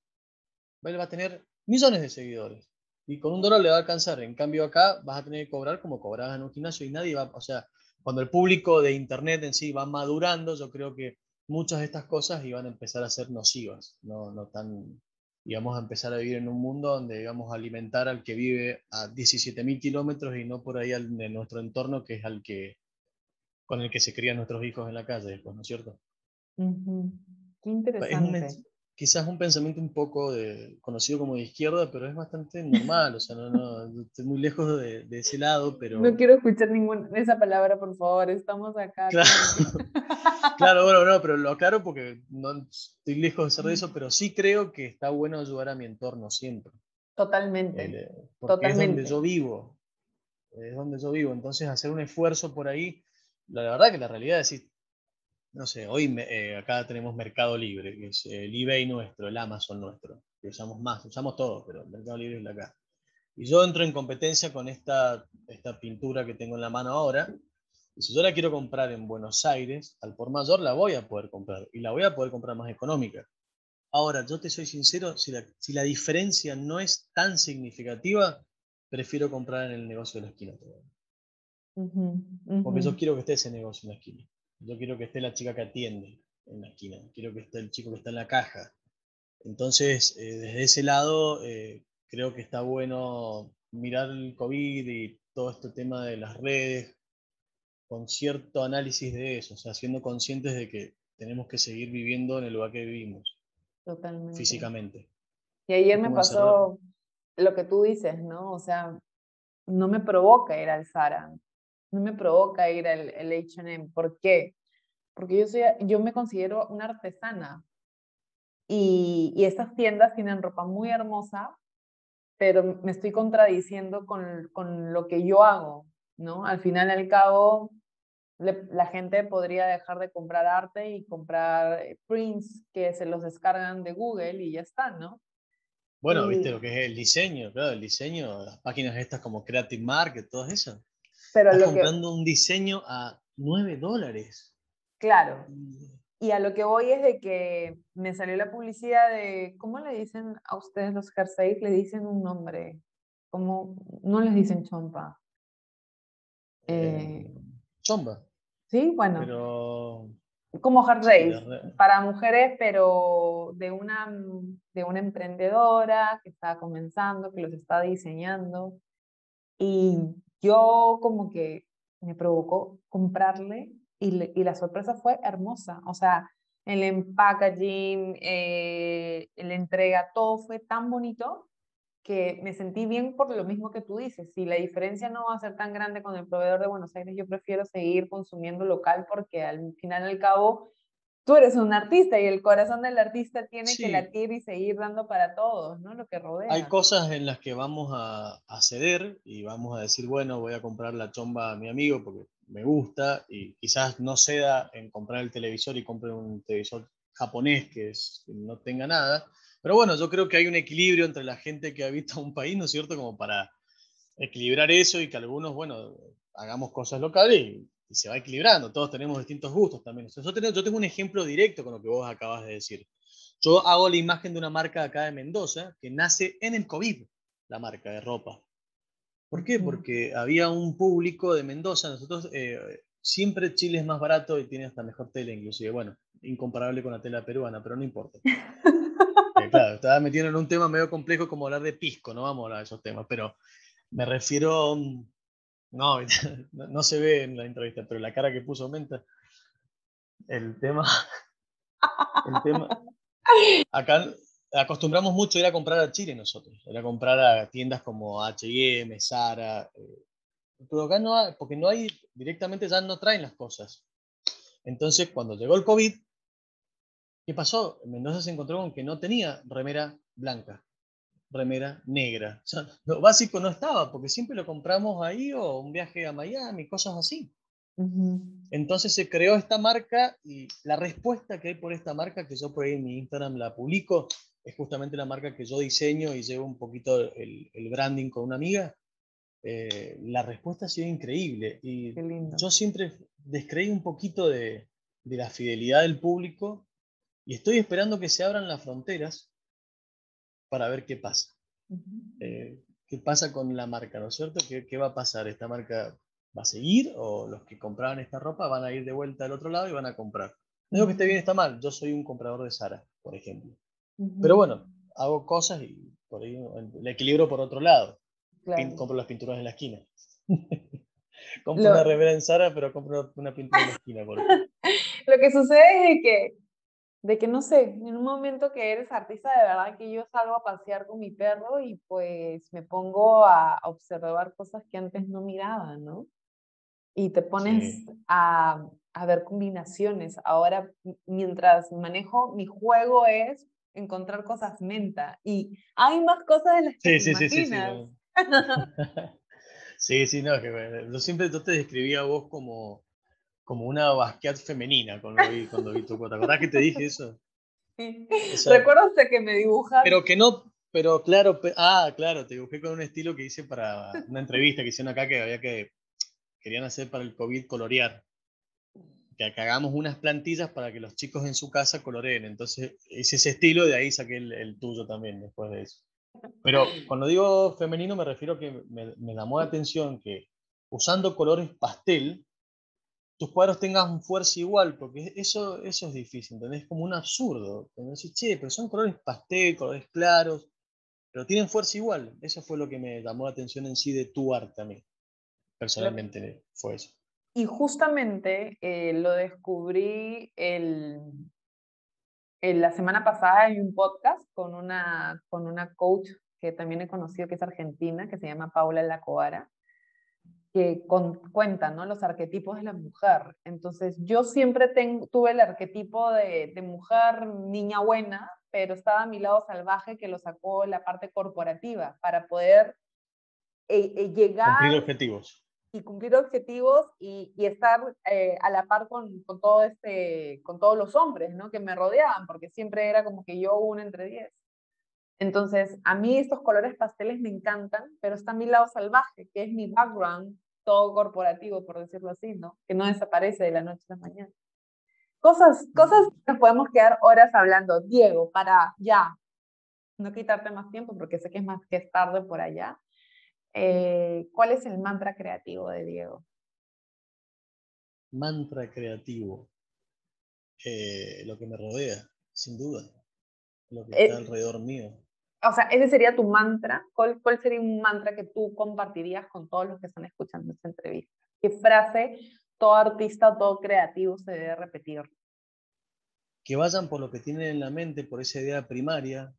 él va a tener millones de seguidores. Y con un dólar le va a alcanzar. En cambio, acá vas a tener que cobrar como cobrabas en un gimnasio y nadie va. O sea, cuando el público de internet en sí va madurando, yo creo que muchas de estas cosas iban a empezar a ser nocivas, no, no tan y vamos a empezar a vivir en un mundo donde vamos a alimentar al que vive a 17.000 kilómetros y no por ahí al, en nuestro entorno, que es al que con el que se crían nuestros hijos en la calle, ¿no es cierto? Qué interesante quizás un pensamiento un poco de, conocido como de izquierda, pero es bastante normal, o sea, no, no, estoy muy lejos de, de ese lado, pero... No quiero escuchar ninguna esa palabra, por favor, estamos acá. Claro, claro bueno, no, pero lo aclaro porque no estoy lejos de ser de eso, pero sí creo que está bueno ayudar a mi entorno siempre. Totalmente. Eh, porque Totalmente. es donde yo vivo, es donde yo vivo, entonces hacer un esfuerzo por ahí, la verdad que la realidad es no sé, hoy eh, acá tenemos Mercado Libre, que es el eBay nuestro, el Amazon nuestro, que usamos más, usamos todo, pero el Mercado Libre es de acá. Y yo entro en competencia con esta, esta pintura que tengo en la mano ahora, y si yo la quiero comprar en Buenos Aires, al por mayor la voy a poder comprar, y la voy a poder comprar más económica. Ahora, yo te soy sincero, si la, si la diferencia no es tan significativa, prefiero comprar en el negocio de la esquina. Porque yo quiero que esté ese negocio en la esquina. Yo quiero que esté la chica que atiende en la esquina, quiero que esté el chico que está en la caja. Entonces, eh, desde ese lado, eh, creo que está bueno mirar el COVID y todo este tema de las redes con cierto análisis de eso, o sea, siendo conscientes de que tenemos que seguir viviendo en el lugar que vivimos. Totalmente. Físicamente. Y ayer me pasó lo que tú dices, ¿no? O sea, no me provoca ir al Zara, no me provoca ir al H&M. ¿Por qué? Porque yo, soy, yo me considero una artesana y, y estas tiendas tienen ropa muy hermosa, pero me estoy contradiciendo con, con lo que yo hago. ¿no? Al final y al cabo, la gente podría dejar de comprar arte y comprar eh, prints que se los descargan de Google y ya están, ¿no? Bueno, viste lo que es el diseño, claro, el diseño, las páginas estas como Creative Market, todas esas. Pero Estás comprando un diseño a 9 dólares. Claro. Y a lo que voy es de que me salió la publicidad de, ¿cómo le dicen a ustedes los jerseys? Le dicen un nombre, como, no les dicen chompa. Eh, chomba. Sí, bueno. Pero... Como jerseys, para mujeres, pero de una, de una emprendedora que está comenzando, que los está diseñando. Y yo como que me provocó comprarle y, la sorpresa fue hermosa. O sea, el packaging, eh, la entrega, todo fue tan bonito que me sentí bien por lo mismo que tú dices. Si la diferencia no va a ser tan grande con el proveedor de Buenos Aires, yo prefiero seguir consumiendo local porque al final al cabo tú eres un artista y el corazón del artista tiene que latir y seguir dando para todos, ¿no? Lo que rodea. Hay cosas en las que vamos a, a, ceder y vamos a decir, bueno, voy a comprar la chomba a mi amigo porque me gusta y quizás no ceda en comprar el televisor y compre un televisor japonés que, es, no tenga nada. Pero bueno, yo creo que hay un equilibrio entre la gente que habita un país, ¿no es cierto? Como para equilibrar eso y que algunos, bueno, hagamos cosas locales y, se va equilibrando. Todos tenemos distintos gustos también. Yo tengo, yo tengo un ejemplo directo con lo que vos acabas de decir. Yo hago la imagen de una marca acá de Mendoza que nace en el COVID, la marca de ropa. ¿Por qué? Porque había un público de Mendoza, nosotros eh, siempre Chile es más barato y tiene hasta mejor tela inclusive, bueno, incomparable con la tela peruana, pero no importa. Eh, claro, estaba metiendo en un tema medio complejo como hablar de pisco, no vamos a hablar de esos temas, pero me refiero, no, no se ve en la entrevista, pero la cara que puso Menta, el tema, el tema, acá acostumbramos mucho a ir a comprar a Chile nosotros, ir a comprar a tiendas como H&M, Zara, eh, pero acá no hay, porque no hay, directamente ya no traen las cosas. Entonces, cuando llegó el COVID, ¿qué pasó? Mendoza se encontró con que no tenía remera blanca, remera negra. O sea, lo básico no estaba, porque siempre lo compramos ahí o un viaje a Miami, cosas así. Entonces se creó esta marca y la respuesta que hay por esta marca, que yo por ahí en mi Instagram la publico, es justamente la marca que yo diseño y llevo un poquito el, branding con una amiga, eh, la respuesta ha sido increíble. Y yo siempre descreí un poquito de, la fidelidad del público y estoy esperando que se abran las fronteras para ver qué pasa. Eh, ¿Qué pasa con la marca, no es cierto? ¿Qué, ¿Qué, va a pasar? ¿Esta marca va a seguir o los que compraban esta ropa van a ir de vuelta al otro lado y van a comprar? No digo que esté bien, está mal. Yo soy un comprador de Sara, por ejemplo. Pero bueno, hago cosas y por ahí el equilibrio por otro lado. Compro las pinturas en la esquina. compro una remera en Zara, pero compro una pintura en la esquina. Lo que sucede es que, de que, no sé, en un momento que eres artista, de verdad que yo salgo a pasear con mi perro y pues me pongo a observar cosas que antes no miraba, ¿no? Y te pones a, a ver combinaciones. Ahora, mientras manejo, mi juego es encontrar cosas menta. Y hay más cosas de las que sí, te sí, imaginas. Sí, sí, sí. no, que yo siempre te describía a vos como, como una Basquiat femenina cuando vi, cuando vi tu cuota. ¿Verdad que te dije eso? Sí. Recuerdo que me dibujaste. Pero que no, pero claro, ah, claro, te dibujé con un estilo que hice para una entrevista que hicieron acá que había que, querían hacer para el COVID colorear que, hagamos unas plantillas para que los chicos en su casa coloreen. Entonces hice ese estilo, de ahí saqué el, tuyo también después de eso. Pero cuando digo femenino me refiero a que me, llamó la atención que usando colores pastel, tus cuadros tengan fuerza igual, porque eso, eso es difícil, ¿entendés? Es como un absurdo. Decís, che, pero son colores pastel, colores claros, pero tienen fuerza igual. Eso fue lo que me llamó la atención en sí de tu arte a mí. Personalmente fue eso. Y justamente eh, lo descubrí el, la semana pasada en un podcast con una, con una coach que también he conocido que es argentina, que se llama Paula Lacobara, que cuenta ¿no? los arquetipos de la mujer. Entonces, yo siempre tuve el arquetipo de, de, mujer niña buena, pero estaba a mi lado salvaje que lo sacó la parte corporativa para poder eh, eh, llegar... Cumplir objetivos y cumplir objetivos y, y estar eh, a la par con, con, todo este, con todos los hombres ¿no? que me rodeaban, porque siempre era como que yo uno entre diez. Entonces, a mí estos colores pasteles me encantan, pero está mi lado salvaje, que es mi background, todo corporativo, por decirlo así, ¿no? Que no desaparece de la noche a la mañana. Cosas, cosas que nos podemos quedar horas hablando. Diego, para ya, no quitarte más tiempo, porque sé que es más que es tarde por allá. Eh, ¿Cuál es el mantra creativo de Diego? Mantra creativo. Eh, lo que me rodea, sin duda. Lo que está eh, alrededor mío. O sea, ese sería tu mantra. ¿Cuál, ¿Cuál sería un mantra que tú compartirías con todos los que están escuchando esta entrevista? ¿Qué frase todo artista o todo creativo se debe repetir? Que vayan por lo que tienen en la mente, por esa idea primaria,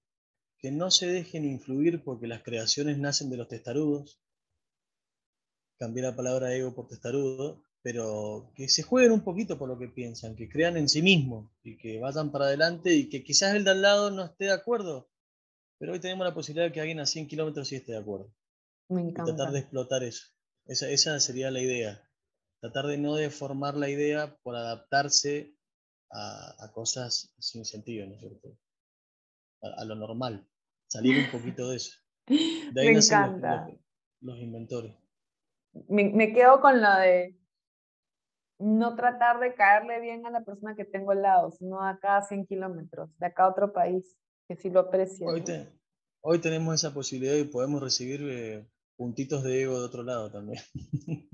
que no se dejen influir porque las creaciones nacen de los testarudos. Cambié la palabra ego por testarudo, pero que se jueguen un poquito por lo que piensan, que crean en sí mismos y que vayan para adelante y que quizás el de al lado no esté de acuerdo, pero hoy tenemos la posibilidad de que alguien a 100 kilómetros sí esté de acuerdo. Me encanta. tratar de explotar eso. Esa, esa sería la idea. Tratar de no deformar la idea por adaptarse a, a cosas sin sentido, ¿no es cierto? a lo normal salir un poquito de eso. De ahí me encanta. Los, inventores. Me, me, quedo con lo de no tratar de caerle bien a la persona que tengo al lado, sino acá a 100 kilómetros, de acá a otro país, que sí lo aprecia. Hoy, hoy tenemos esa posibilidad y podemos recibir eh, puntitos de ego de otro lado también.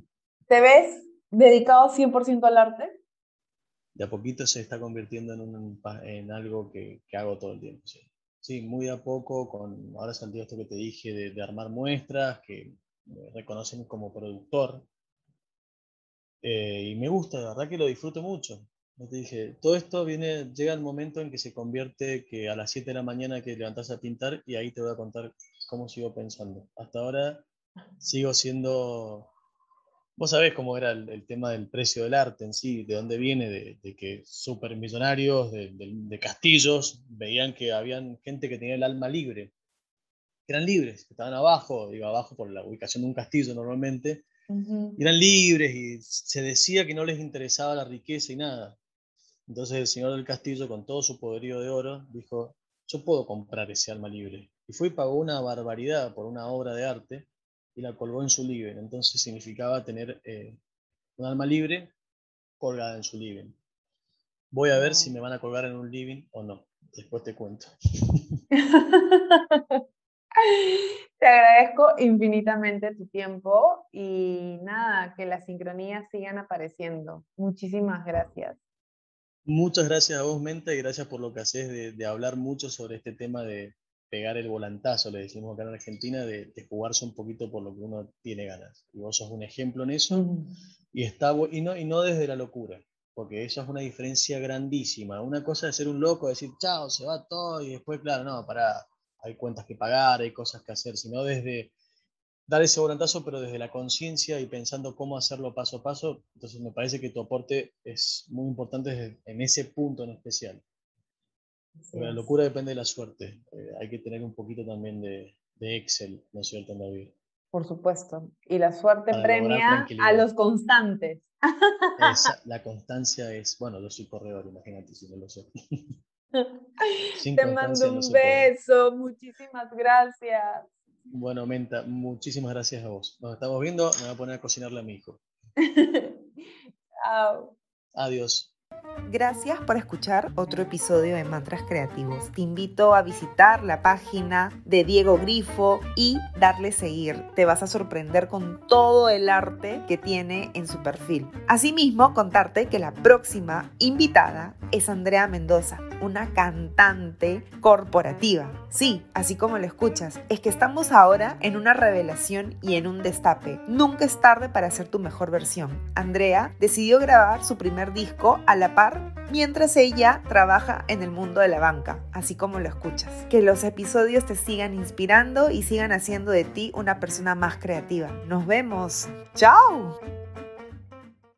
¿Te ves dedicado 100% al arte? De a poquito se está convirtiendo en, un, en algo que, que hago todo el tiempo. Sí. Sí, muy a poco, con ahora salió esto que te dije de, armar muestras, que me reconocen como productor. Eh, y me gusta, de verdad que lo disfruto mucho. Te dije, todo esto viene, llega el momento en que se convierte que a las 7 de la mañana que levantas a pintar y ahí te voy a contar cómo sigo pensando. Hasta ahora sigo siendo Vos sabés cómo era el, tema del precio del arte en sí, de dónde viene, de, que supermillonarios de, de, castillos veían que habían gente que tenía el alma libre, que eran libres, que estaban abajo, digo abajo por la ubicación de un castillo normalmente, eran libres y se decía que no les interesaba la riqueza y nada. Entonces el señor del castillo, con todo su poderío de oro, dijo, yo puedo comprar ese alma libre. Y fue y pagó una barbaridad por una obra de arte y la colgó en su living. Entonces significaba tener eh, un alma libre colgada en su living. Voy a ver si me van a colgar en un living o no. Después te cuento. Te agradezco infinitamente tu tiempo y nada, que las sincronías sigan apareciendo. Muchísimas gracias. Muchas gracias a vos, Menta, y gracias por lo que haces de, de hablar mucho sobre este tema de, pegar el volantazo, le decimos acá en Argentina, de, jugarse un poquito por lo que uno tiene ganas. Y vos sos un ejemplo en eso, y, está, y, no, y no desde la locura, porque eso es una diferencia grandísima. Una cosa es ser un loco, decir, chao, se va todo, y después, claro, no, para hay cuentas que pagar, hay cosas que hacer, sino desde dar ese volantazo, pero desde la conciencia y pensando cómo hacerlo paso a paso. Entonces me parece que tu aporte es muy importante en ese punto en especial la locura depende de la suerte. Eh, hay que tener un poquito también de, Excel, ¿no es cierto, en Por supuesto. Y la suerte premia a los constantes. la constancia es, bueno, yo soy corredor, imagínate si no lo sé. Te mando un beso, muchísimas gracias. Bueno, Menta, muchísimas gracias a vos. Nos estamos viendo, me voy a poner a cocinarle a mi hijo. Chao. Adiós. Gracias por escuchar otro episodio de Mantras Creativos. Te invito a visitar la página de Diego Grifo y darle seguir. Te vas a sorprender con todo el arte que tiene en su perfil. Asimismo, contarte que la próxima invitada es Andrea Mendoza, una cantante corporativa. Sí, así como lo escuchas, es que estamos ahora en una revelación y en un destape. Nunca es tarde para hacer tu mejor versión. Andrea decidió grabar su primer disco a la par mientras ella trabaja en el mundo de la banca, así como lo escuchas. Que los episodios te sigan inspirando y sigan haciendo de ti una persona más creativa. Nos vemos. ¡Chao!